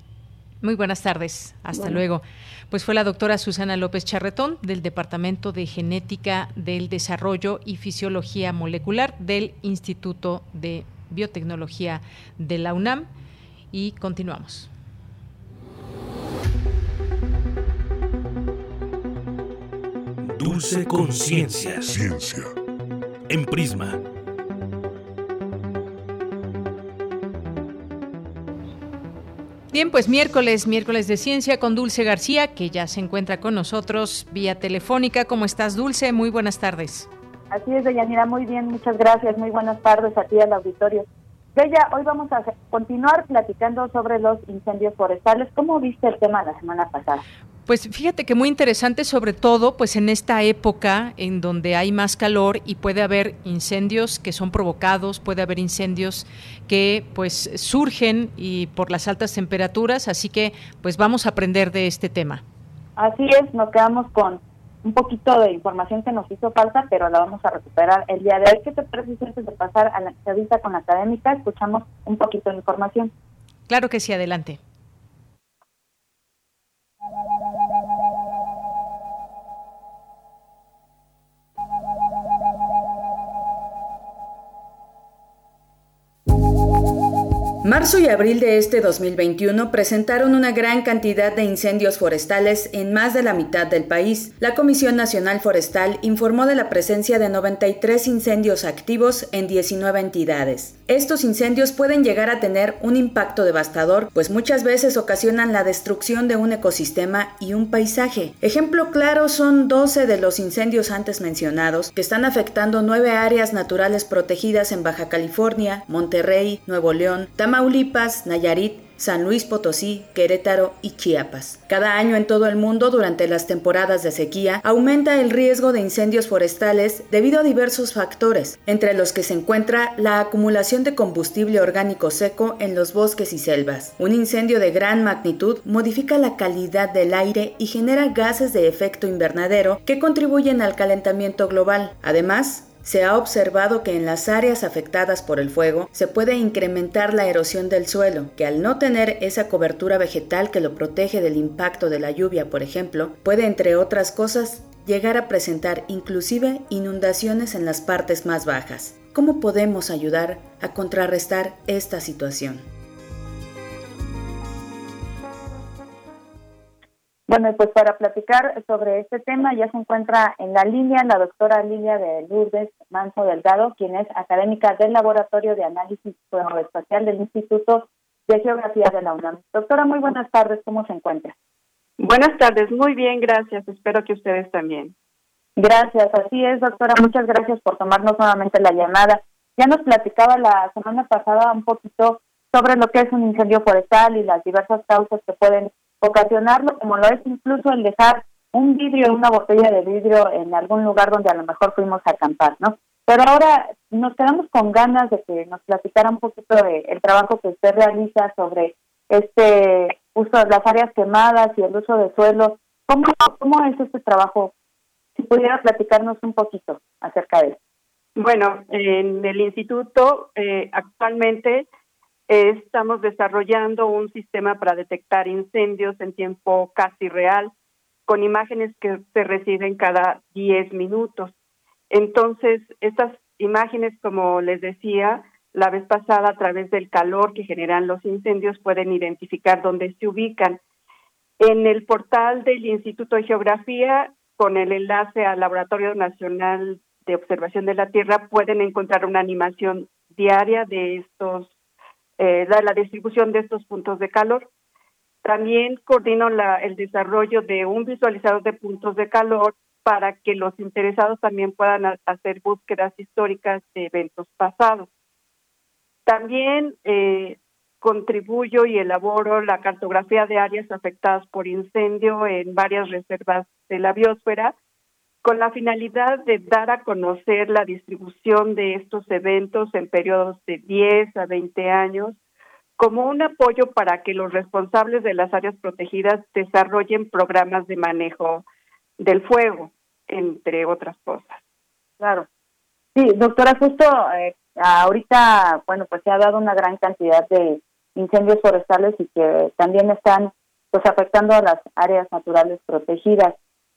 Muy buenas tardes, hasta luego. Pues fue la doctora Susana López Charretón del Departamento de Genética del Desarrollo y Fisiología Molecular del Instituto de Biotecnología de la UNAM. Y continuamos. Dulce Conciencia. Ciencia. En Prisma. Bien, pues miércoles, miércoles de ciencia con Dulce García, que ya se encuentra con nosotros vía telefónica. ¿Cómo estás, Dulce? Muy buenas tardes. Así es, Deyanira, muy bien, muchas gracias. Muy buenas tardes a ti al auditorio. Bella, hoy vamos a continuar platicando sobre los incendios forestales. ¿Cómo viste el tema la semana pasada? Pues fíjate que muy interesante, sobre todo pues en esta época en donde hay más calor y puede haber incendios que son provocados, puede haber incendios que pues surgen y por las altas temperaturas, así que pues vamos a aprender de este tema. Así es, nos quedamos con un poquito de información que nos hizo falta, pero la vamos a recuperar el día de hoy. ¿Qué te parece antes de pasar a la entrevista con la académica? Escuchamos un poquito de información. Claro que sí, adelante. Marzo y abril de este 2021 presentaron una gran cantidad de incendios forestales en más de la mitad del país. La Comisión Nacional Forestal informó de la presencia de 93 incendios activos en 19 entidades. Estos incendios pueden llegar a tener un impacto devastador, pues muchas veces ocasionan la destrucción de un ecosistema y un paisaje. Ejemplo claro son 12 de los incendios antes mencionados, que están afectando nueve áreas naturales protegidas en Baja California, Monterrey, Nuevo León, Tamaulipas, Tamaulipas, Nayarit, San Luis Potosí, Querétaro y Chiapas. Cada año en todo el mundo, durante las temporadas de sequía, aumenta el riesgo de incendios forestales debido a diversos factores, entre los que se encuentra la acumulación de combustible orgánico seco en los bosques y selvas. Un incendio de gran magnitud modifica la calidad del aire y genera gases de efecto invernadero que contribuyen al calentamiento global. Además, se ha observado que en las áreas afectadas por el fuego se puede incrementar la erosión del suelo, que al no tener esa cobertura vegetal que lo protege del impacto de la lluvia, por ejemplo, puede, entre otras cosas, llegar a presentar inclusive inundaciones en las partes más bajas. ¿Cómo podemos ayudar a contrarrestar esta situación? Bueno, pues para platicar sobre este tema ya se encuentra en la línea la doctora Lilia de Lourdes Manso Delgado, quien es académica del Laboratorio de Análisis Espacial del Instituto de Geografía de la UNAM. Doctora, muy buenas tardes, ¿cómo se encuentra? Buenas tardes, muy bien, gracias. Espero que ustedes también. Gracias, así es, doctora. Muchas gracias por tomarnos nuevamente la llamada. Ya nos platicaba la semana pasada un poquito sobre lo que es un incendio forestal y las diversas causas que pueden ocasionarlo, como lo es incluso el dejar un vidrio, una botella de vidrio en algún lugar donde a lo mejor fuimos a acampar, ¿no? Pero ahora nos quedamos con ganas de que nos platicara un poquito de el trabajo que usted realiza sobre este uso de las áreas quemadas y el uso de suelo. ¿Cómo, cómo es este trabajo? Si pudiera platicarnos un poquito acerca de él. Bueno, en el instituto eh, actualmente estamos desarrollando un sistema para detectar incendios en tiempo casi real, con imágenes que se reciben cada 10 minutos. Entonces, estas imágenes, como les decía la vez pasada, a través del calor que generan los incendios, pueden identificar dónde se ubican. En el portal del Instituto de Geografía, con el enlace al Laboratorio Nacional de Observación de la Tierra, pueden encontrar una animación diaria de estos, eh, la, distribución de estos puntos de calor. También coordino la, el desarrollo de un visualizador de puntos de calor para que los interesados también puedan hacer búsquedas históricas de eventos pasados. También eh, contribuyo y elaboro la cartografía de áreas afectadas por incendio en varias reservas de la biosfera con la finalidad de dar a conocer la distribución de estos eventos en periodos de 10 a 20 años como un apoyo para que los responsables de las áreas protegidas desarrollen programas de manejo del fuego, entre otras cosas. Claro. Sí, doctora, justo eh, ahorita, bueno, pues se ha dado una gran cantidad de incendios forestales y que también están pues afectando a las áreas naturales protegidas.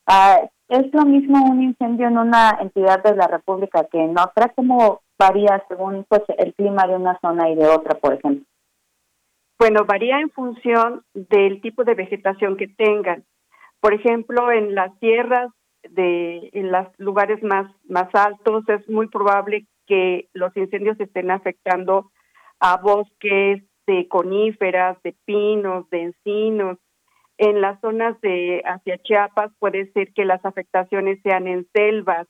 Ah, ¿Es lo mismo un incendio en una entidad de la República que en otra? ¿Cómo varía según pues el clima de una zona y de otra, por ejemplo? Bueno, varía en función del tipo de vegetación que tengan. Por ejemplo, en las tierras de en los lugares más más altos es muy probable que los incendios estén afectando a bosques de coníferas, de pinos, de encinos. En las zonas de hacia Chiapas puede ser que las afectaciones sean en selvas,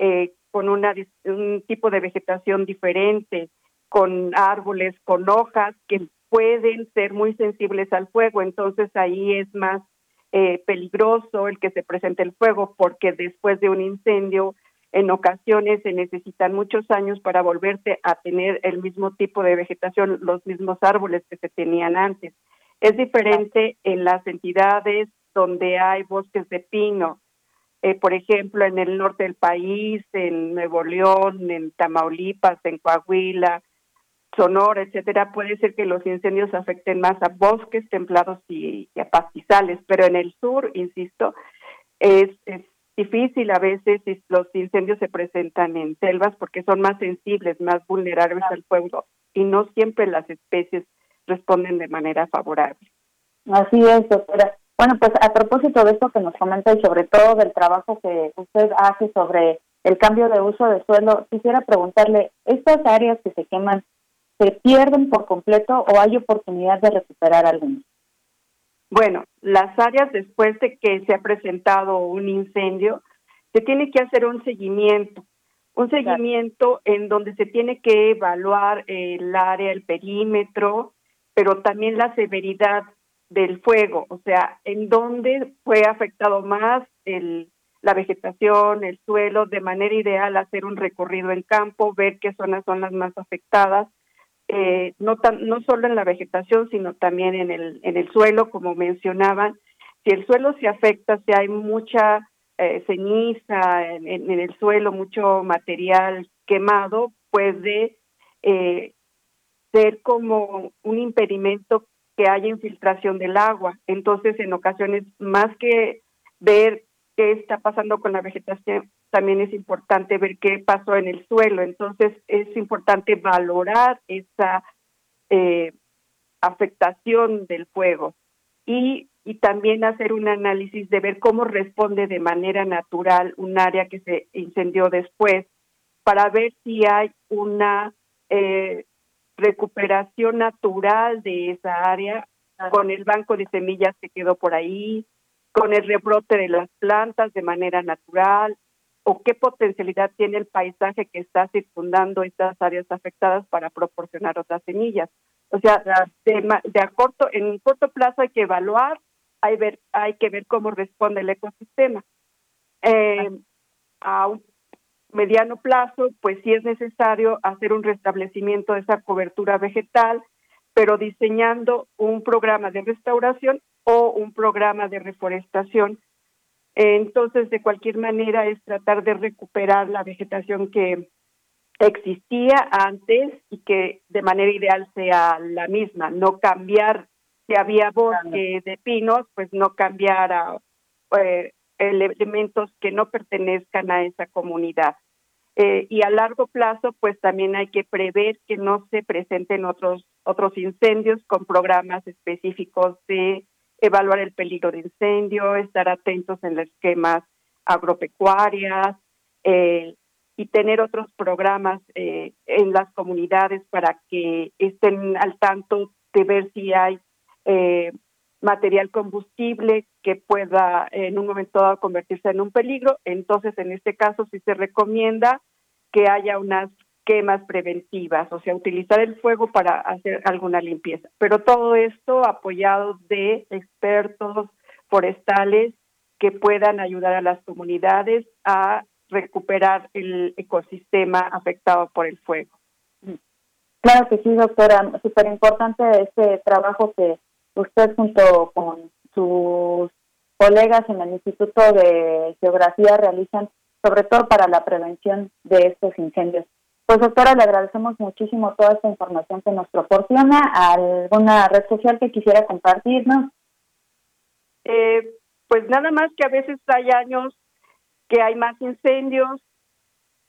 eh, con una, un tipo de vegetación diferente, con árboles, con hojas que pueden ser muy sensibles al fuego. Entonces ahí es más eh, peligroso el que se presente el fuego porque después de un incendio en ocasiones se necesitan muchos años para volverte a tener el mismo tipo de vegetación, los mismos árboles que se tenían antes. Es diferente en las entidades donde hay bosques de pino, eh, por ejemplo, en el norte del país, en Nuevo León, en Tamaulipas, en Coahuila, Sonora, etcétera, puede ser que los incendios afecten más a bosques templados y, a pastizales, pero en el sur, insisto, es, es difícil a veces si los incendios se presentan en selvas porque son más sensibles, más vulnerables al fuego y no siempre las especies responden de manera favorable. Así es, doctora. Bueno, pues a propósito de esto que nos comenta y sobre todo del trabajo que usted hace sobre el cambio de uso de suelo, quisiera preguntarle, ¿estas áreas que se queman se pierden por completo o hay oportunidad de recuperar algunas? Bueno, las áreas después de que se ha presentado un incendio, se tiene que hacer un seguimiento, un seguimiento en donde se tiene que evaluar el área, el perímetro, pero también la severidad del fuego, o sea, en dónde fue afectado más el, la vegetación, el suelo, de manera ideal hacer un recorrido en campo, ver qué zonas son las más afectadas eh, no, tan, no solo en la vegetación, sino también en el, en el suelo, como mencionaban. Si el suelo se afecta, si hay mucha eh, ceniza en, el suelo, mucho material quemado, puede eh, ser como un impedimento que haya infiltración del agua. Entonces, en ocasiones, más que ver qué está pasando con la vegetación, también es importante ver qué pasó en el suelo. Entonces, es importante valorar esa eh, afectación del fuego y, también hacer un análisis de ver cómo responde de manera natural un área que se incendió después para ver si hay una eh, recuperación natural de esa área con el banco de semillas que quedó por ahí, con el rebrote de las plantas de manera natural o qué potencialidad tiene el paisaje que está circundando estas áreas afectadas para proporcionar otras semillas. O sea, de, de a corto, en corto plazo hay que evaluar, hay, ver, hay que ver cómo responde el ecosistema. Eh, a un mediano plazo, pues sí es necesario hacer un restablecimiento de esa cobertura vegetal, pero diseñando un programa de restauración o un programa de reforestación. Entonces, de cualquier manera, es tratar de recuperar la vegetación que, existía antes y que de manera ideal sea la misma, no cambiar, si había bosque de pinos, pues no cambiar a eh, elementos que no pertenezcan a esa comunidad. Eh, y a largo plazo, pues también hay que prever que no se presenten otros otros incendios con programas específicos de evaluar el peligro de incendio, estar atentos en los esquemas agropecuarias eh, y tener otros programas eh, en las comunidades para que estén al tanto de ver si hay eh, material combustible que pueda en un momento dado convertirse en un peligro. Entonces, en este caso, sí se recomienda que haya unas quemas preventivas, o sea, utilizar el fuego para hacer alguna limpieza. Pero todo esto apoyado de expertos forestales que puedan ayudar a las comunidades a recuperar el ecosistema afectado por el fuego. Claro que sí, doctora. Súper importante este trabajo que usted junto con sus colegas en el Instituto de Geografía realizan, sobre todo para la prevención de estos incendios. Pues doctora, le agradecemos muchísimo toda esta información que nos proporciona. ¿Alguna red social que quisiera compartirnos? Eh, pues nada más que a veces hay años que hay más incendios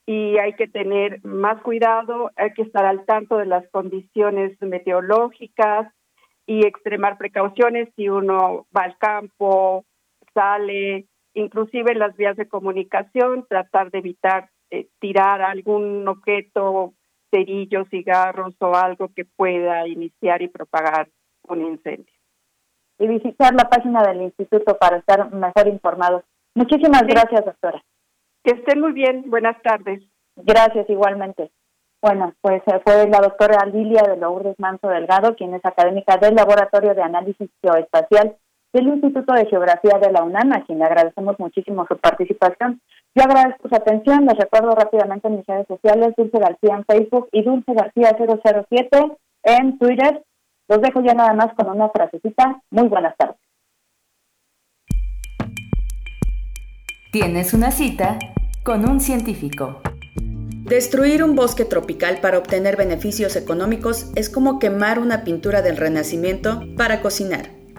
y hay que tener más cuidado, hay que estar al tanto de las condiciones meteorológicas y extremar precauciones si uno va al campo, sale, inclusive las vías de comunicación, tratar de evitar eh, tirar algún objeto, cerillos, cigarros o algo que pueda iniciar y propagar un incendio. Y visitar la página del instituto para estar mejor informados. Muchísimas gracias, doctora. Que estén muy bien. Buenas tardes. Gracias, igualmente. Bueno, pues eh, fue la doctora Lilia de Lourdes Manso Delgado, quien es académica del Laboratorio de Análisis Geoespacial del Instituto de Geografía de la UNAM, a quien le agradecemos muchísimo su participación. Yo agradezco su atención, les recuerdo rápidamente en mis redes sociales, Dulce García en Facebook y Dulce García 007 en Twitter. Los dejo ya nada más con una frasecita. Muy buenas tardes. Tienes una cita con un científico. Destruir un bosque tropical para obtener beneficios económicos es como quemar una pintura del Renacimiento para cocinar.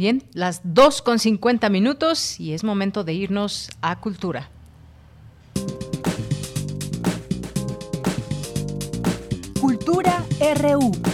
Bien, las 2 con 50 minutos y es momento de irnos a Cultura. Cultura RU.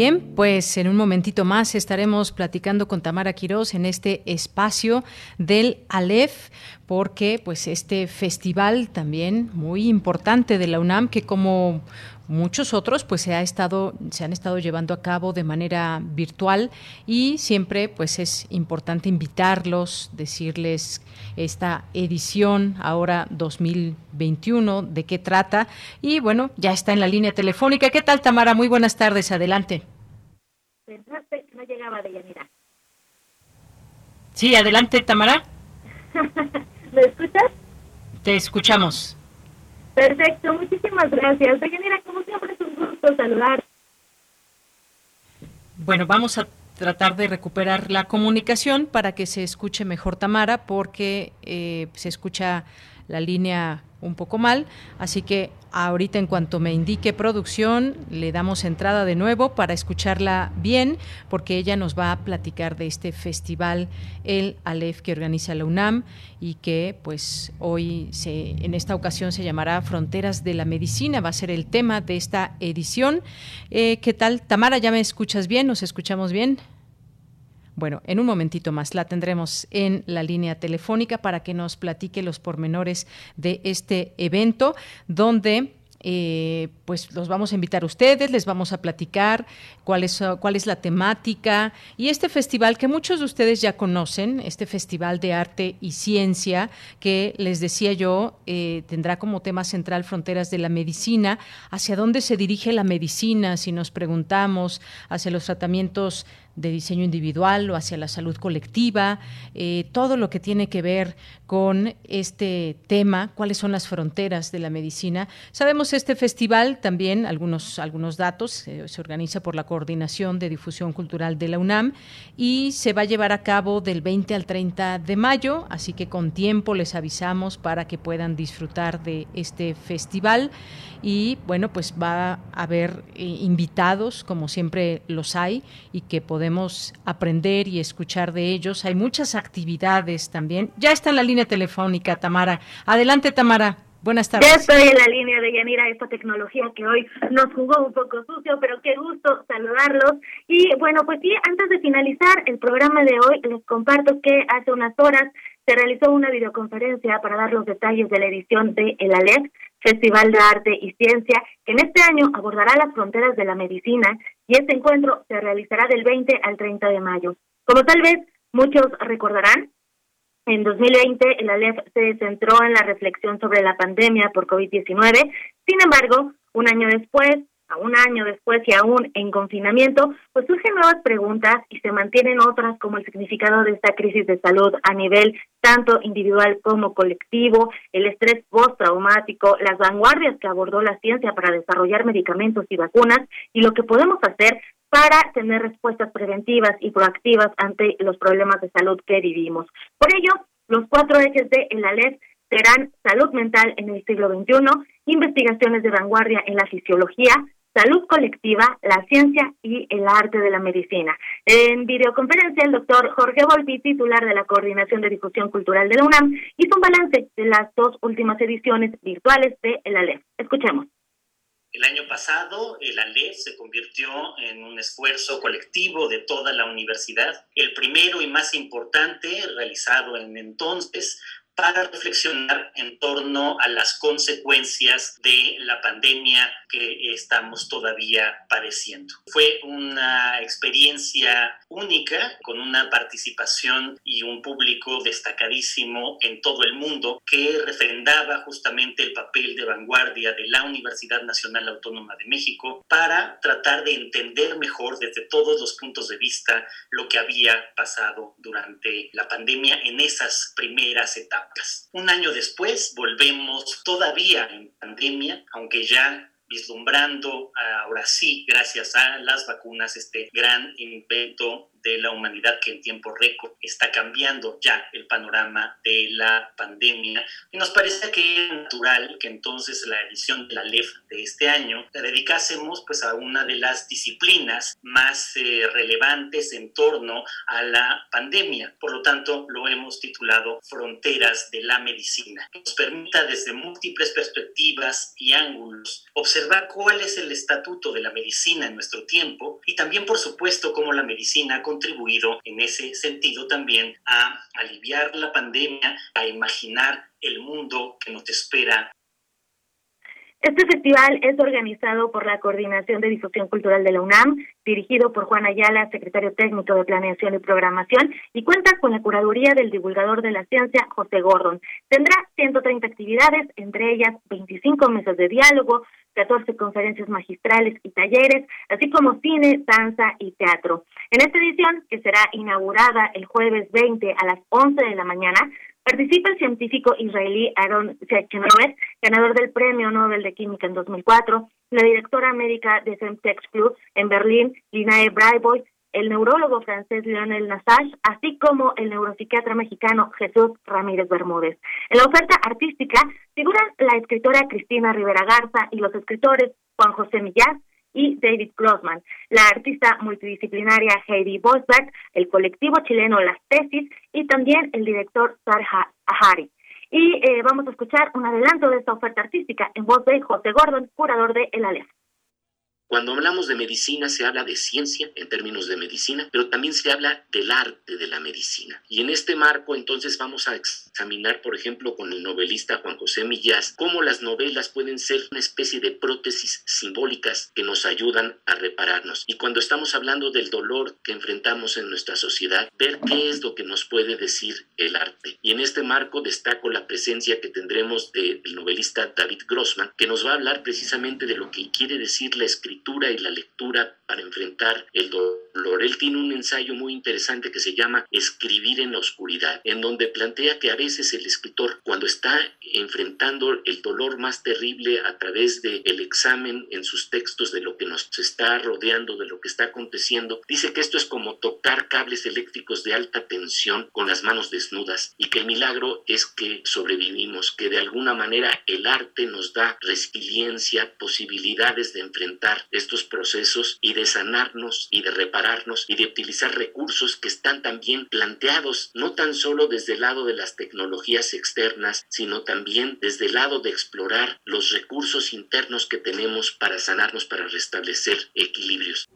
Bien, pues en un momentito más estaremos platicando con Tamara Quirós en este espacio del Aleph, porque pues este festival también muy importante de la UNAM que como muchos otros pues se ha estado se han estado llevando a cabo de manera virtual y siempre pues es importante invitarlos decirles esta edición ahora 2021 de qué trata. Y bueno ya está en la línea telefónica. Qué tal Tamara muy buenas tardes. Adelante. No llegaba de sí adelante Tamara. ¿me escuchas? te escuchamos Perfecto, muchísimas gracias. Mira, como siempre es un gusto saludar. Bueno, vamos a tratar de recuperar la comunicación para que se escuche mejor Tamara, porque eh, se escucha la línea un poco mal, así que ahorita en cuanto me indique producción le damos entrada de nuevo para escucharla bien, porque ella nos va a platicar de este festival el Aleph que organiza la UNAM y que pues hoy se en esta ocasión se llamará Fronteras de la Medicina, va a ser el tema de esta edición. Eh, ¿Qué tal, Tamara? ¿Ya me escuchas bien? ¿Nos escuchamos bien? Bueno, en un momentito más la tendremos en la línea telefónica para que nos platique los pormenores de este evento, donde eh, pues los vamos a invitar a ustedes, les vamos a platicar cuál es, cuál es la temática y este festival que muchos de ustedes ya conocen, este festival de arte y ciencia que les decía yo eh, tendrá como tema central fronteras de la medicina, hacia dónde se dirige la medicina si nos preguntamos hacia los tratamientos de diseño individual o hacia la salud colectiva, eh, todo lo que tiene que ver con este tema, cuáles son las fronteras de la medicina. Sabemos este festival también, algunos, algunos datos, eh, se organiza por la Coordinación de Difusión Cultural de la UNAM y se va a llevar a cabo del 20 al 30 de mayo, así que con tiempo les avisamos para que puedan disfrutar de este festival y bueno, pues va a haber eh, invitados, como siempre los hay, y que podemos aprender y escuchar de ellos. Hay muchas actividades también. Ya está en la línea telefónica, Tamara. Adelante, Tamara. Buenas tardes. Ya estoy en la línea de Yanira, esta tecnología que hoy nos jugó un poco sucio, pero qué gusto saludarlos. Y bueno, pues sí, antes de finalizar el programa de hoy, les comparto que hace unas horas se realizó una videoconferencia para dar los detalles de la edición de El Alef, Festival de Arte y Ciencia, que en este año abordará las fronteras de la medicina y este encuentro se realizará del 20 al 30 de mayo. Como tal vez muchos recordarán, en 2020 el ALEF se centró en la reflexión sobre la pandemia por COVID-19. Sin embargo, un año después, a un año después y aún en confinamiento, pues surgen nuevas preguntas y se mantienen otras como el significado de esta crisis de salud a nivel tanto individual como colectivo, el estrés postraumático, las vanguardias que abordó la ciencia para desarrollar medicamentos y vacunas y lo que podemos hacer para tener respuestas preventivas y proactivas ante los problemas de salud que vivimos. Por ello, los cuatro ejes de la LED serán salud mental en el siglo XXI, investigaciones de vanguardia en la fisiología, salud colectiva, la ciencia y el arte de la medicina. En videoconferencia, el doctor Jorge Volpi, titular de la Coordinación de Difusión Cultural de la UNAM, hizo un balance de las dos últimas ediciones virtuales de El ALEF. Escuchemos. El año pasado, el ALEF se convirtió en un esfuerzo colectivo de toda la universidad, el primero y más importante realizado en entonces para reflexionar en torno a las consecuencias de la pandemia que estamos todavía padeciendo. Fue una experiencia única con una participación y un público destacadísimo en todo el mundo que refrendaba justamente el papel de vanguardia de la Universidad Nacional Autónoma de México para tratar de entender mejor desde todos los puntos de vista lo que había pasado durante la pandemia en esas primeras etapas. Un año después volvemos todavía en pandemia, aunque ya vislumbrando ahora sí, gracias a las vacunas, este gran invento de la humanidad que en tiempo récord está cambiando ya el panorama de la pandemia. Y nos parece que es natural que entonces la edición de la LEF de este año la dedicásemos pues a una de las disciplinas más eh, relevantes en torno a la pandemia. Por lo tanto, lo hemos titulado Fronteras de la Medicina, nos permita desde múltiples perspectivas y ángulos observar cuál es el estatuto de la medicina en nuestro tiempo y también, por supuesto, cómo la medicina contribuido en ese sentido también a aliviar la pandemia, a imaginar el mundo que nos espera este festival es organizado por la Coordinación de Difusión Cultural de la UNAM, dirigido por Juan Ayala, secretario técnico de Planeación y Programación, y cuenta con la curaduría del divulgador de la ciencia, José Gordon. Tendrá 130 actividades, entre ellas 25 mesas de diálogo, 14 conferencias magistrales y talleres, así como cine, danza y teatro. En esta edición, que será inaugurada el jueves 20 a las 11 de la mañana, Participa el científico israelí Aaron Sechenowitz, ganador del Premio Nobel de Química en 2004, la directora médica de Semtex Club en Berlín, Linae Breiboy, el neurólogo francés Lionel Nassage, así como el neuropsiquiatra mexicano Jesús Ramírez Bermúdez. En la oferta artística figuran la escritora Cristina Rivera Garza y los escritores Juan José Millás, y David Grossman, la artista multidisciplinaria Heidi Bosberg, el colectivo chileno Las Tesis y también el director Sarja Ahari. Y eh, vamos a escuchar un adelanto de esta oferta artística en voz de José Gordon, curador de El Aleph. Cuando hablamos de medicina se habla de ciencia en términos de medicina, pero también se habla del arte de la medicina. Y en este marco entonces vamos a examinar, por ejemplo, con el novelista Juan José Millás, cómo las novelas pueden ser una especie de prótesis simbólicas que nos ayudan a repararnos. Y cuando estamos hablando del dolor que enfrentamos en nuestra sociedad, ver qué es lo que nos puede decir el arte. Y en este marco destaco la presencia que tendremos del novelista David Grossman, que nos va a hablar precisamente de lo que quiere decir la escritura y la lectura para enfrentar el dolor. Él tiene un ensayo muy interesante que se llama Escribir en la oscuridad, en donde plantea que a veces el escritor, cuando está enfrentando el dolor más terrible a través del el examen en sus textos de lo que nos está rodeando, de lo que está aconteciendo, dice que esto es como tocar cables eléctricos de alta tensión con las manos desnudas y que el milagro es que sobrevivimos, que de alguna manera el arte nos da resiliencia, posibilidades de enfrentar estos procesos y de sanarnos y de repararnos y de utilizar recursos que están también planteados no tan solo desde el lado de las tecnologías externas, sino también desde el lado de explorar los recursos internos que tenemos para sanarnos, para restablecer equilibrios.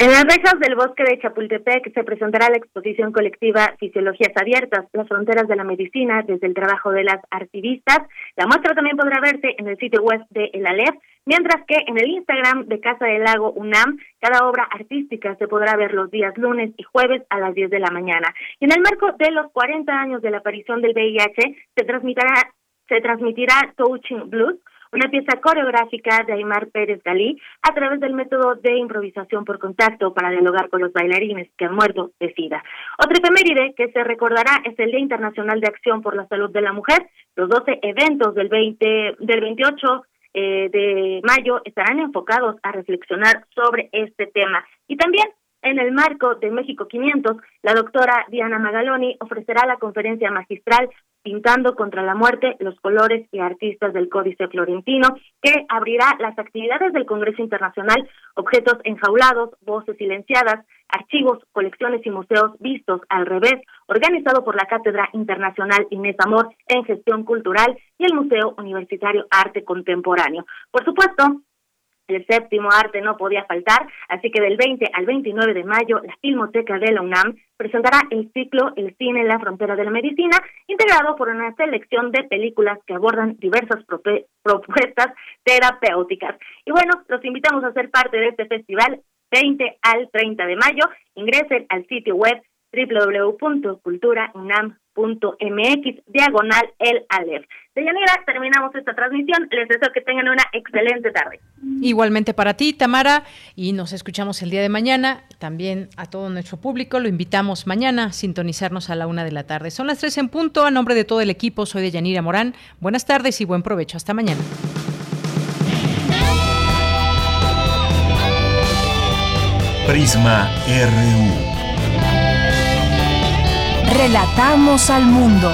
En las rejas del bosque de Chapultepec se presentará la exposición colectiva Fisiologías Abiertas, las fronteras de la medicina desde el trabajo de las artivistas. La muestra también podrá verse en el sitio web de El Alef, mientras que en el Instagram de Casa del Lago UNAM, cada obra artística se podrá ver los días lunes y jueves a las 10 de la mañana. Y en el marco de los 40 años de la aparición del VIH, se transmitirá, se transmitirá Touching Blues, una pieza coreográfica de Aymar Pérez Galí a través del método de improvisación por contacto para dialogar con los bailarines que han muerto de SIDA. Otra efeméride que se recordará es el Día Internacional de Acción por la Salud de la Mujer. Los 12 eventos del 20 del 28 eh, de mayo estarán enfocados a reflexionar sobre este tema. Y también en el marco de México 500, la doctora Diana Magaloni ofrecerá la conferencia magistral Pintando contra la muerte, los colores y artistas del Códice Florentino, que abrirá las actividades del Congreso Internacional, objetos enjaulados, voces silenciadas, archivos, colecciones y museos vistos al revés, organizado por la Cátedra Internacional Inés Amor en Gestión Cultural y el Museo Universitario Arte Contemporáneo. Por supuesto, el séptimo arte no podía faltar, así que del 20 al 29 de mayo la Filmoteca de la UNAM presentará el ciclo El cine en la frontera de la medicina, integrado por una selección de películas que abordan diversas propuestas terapéuticas. Y bueno, los invitamos a ser parte de este festival 20 al 30 de mayo. Ingresen al sitio web www.culturaunam.mx diagonal el Aleph. De Yanira, terminamos esta transmisión. Les deseo que tengan una excelente tarde. Igualmente para ti, Tamara, y nos escuchamos el día de mañana. También a todo nuestro público lo invitamos mañana a sintonizarnos a la una de la tarde. Son las tres en punto. A nombre de todo el equipo, soy de Yanira Morán. Buenas tardes y buen provecho. Hasta mañana. Prisma RU. Relatamos al mundo.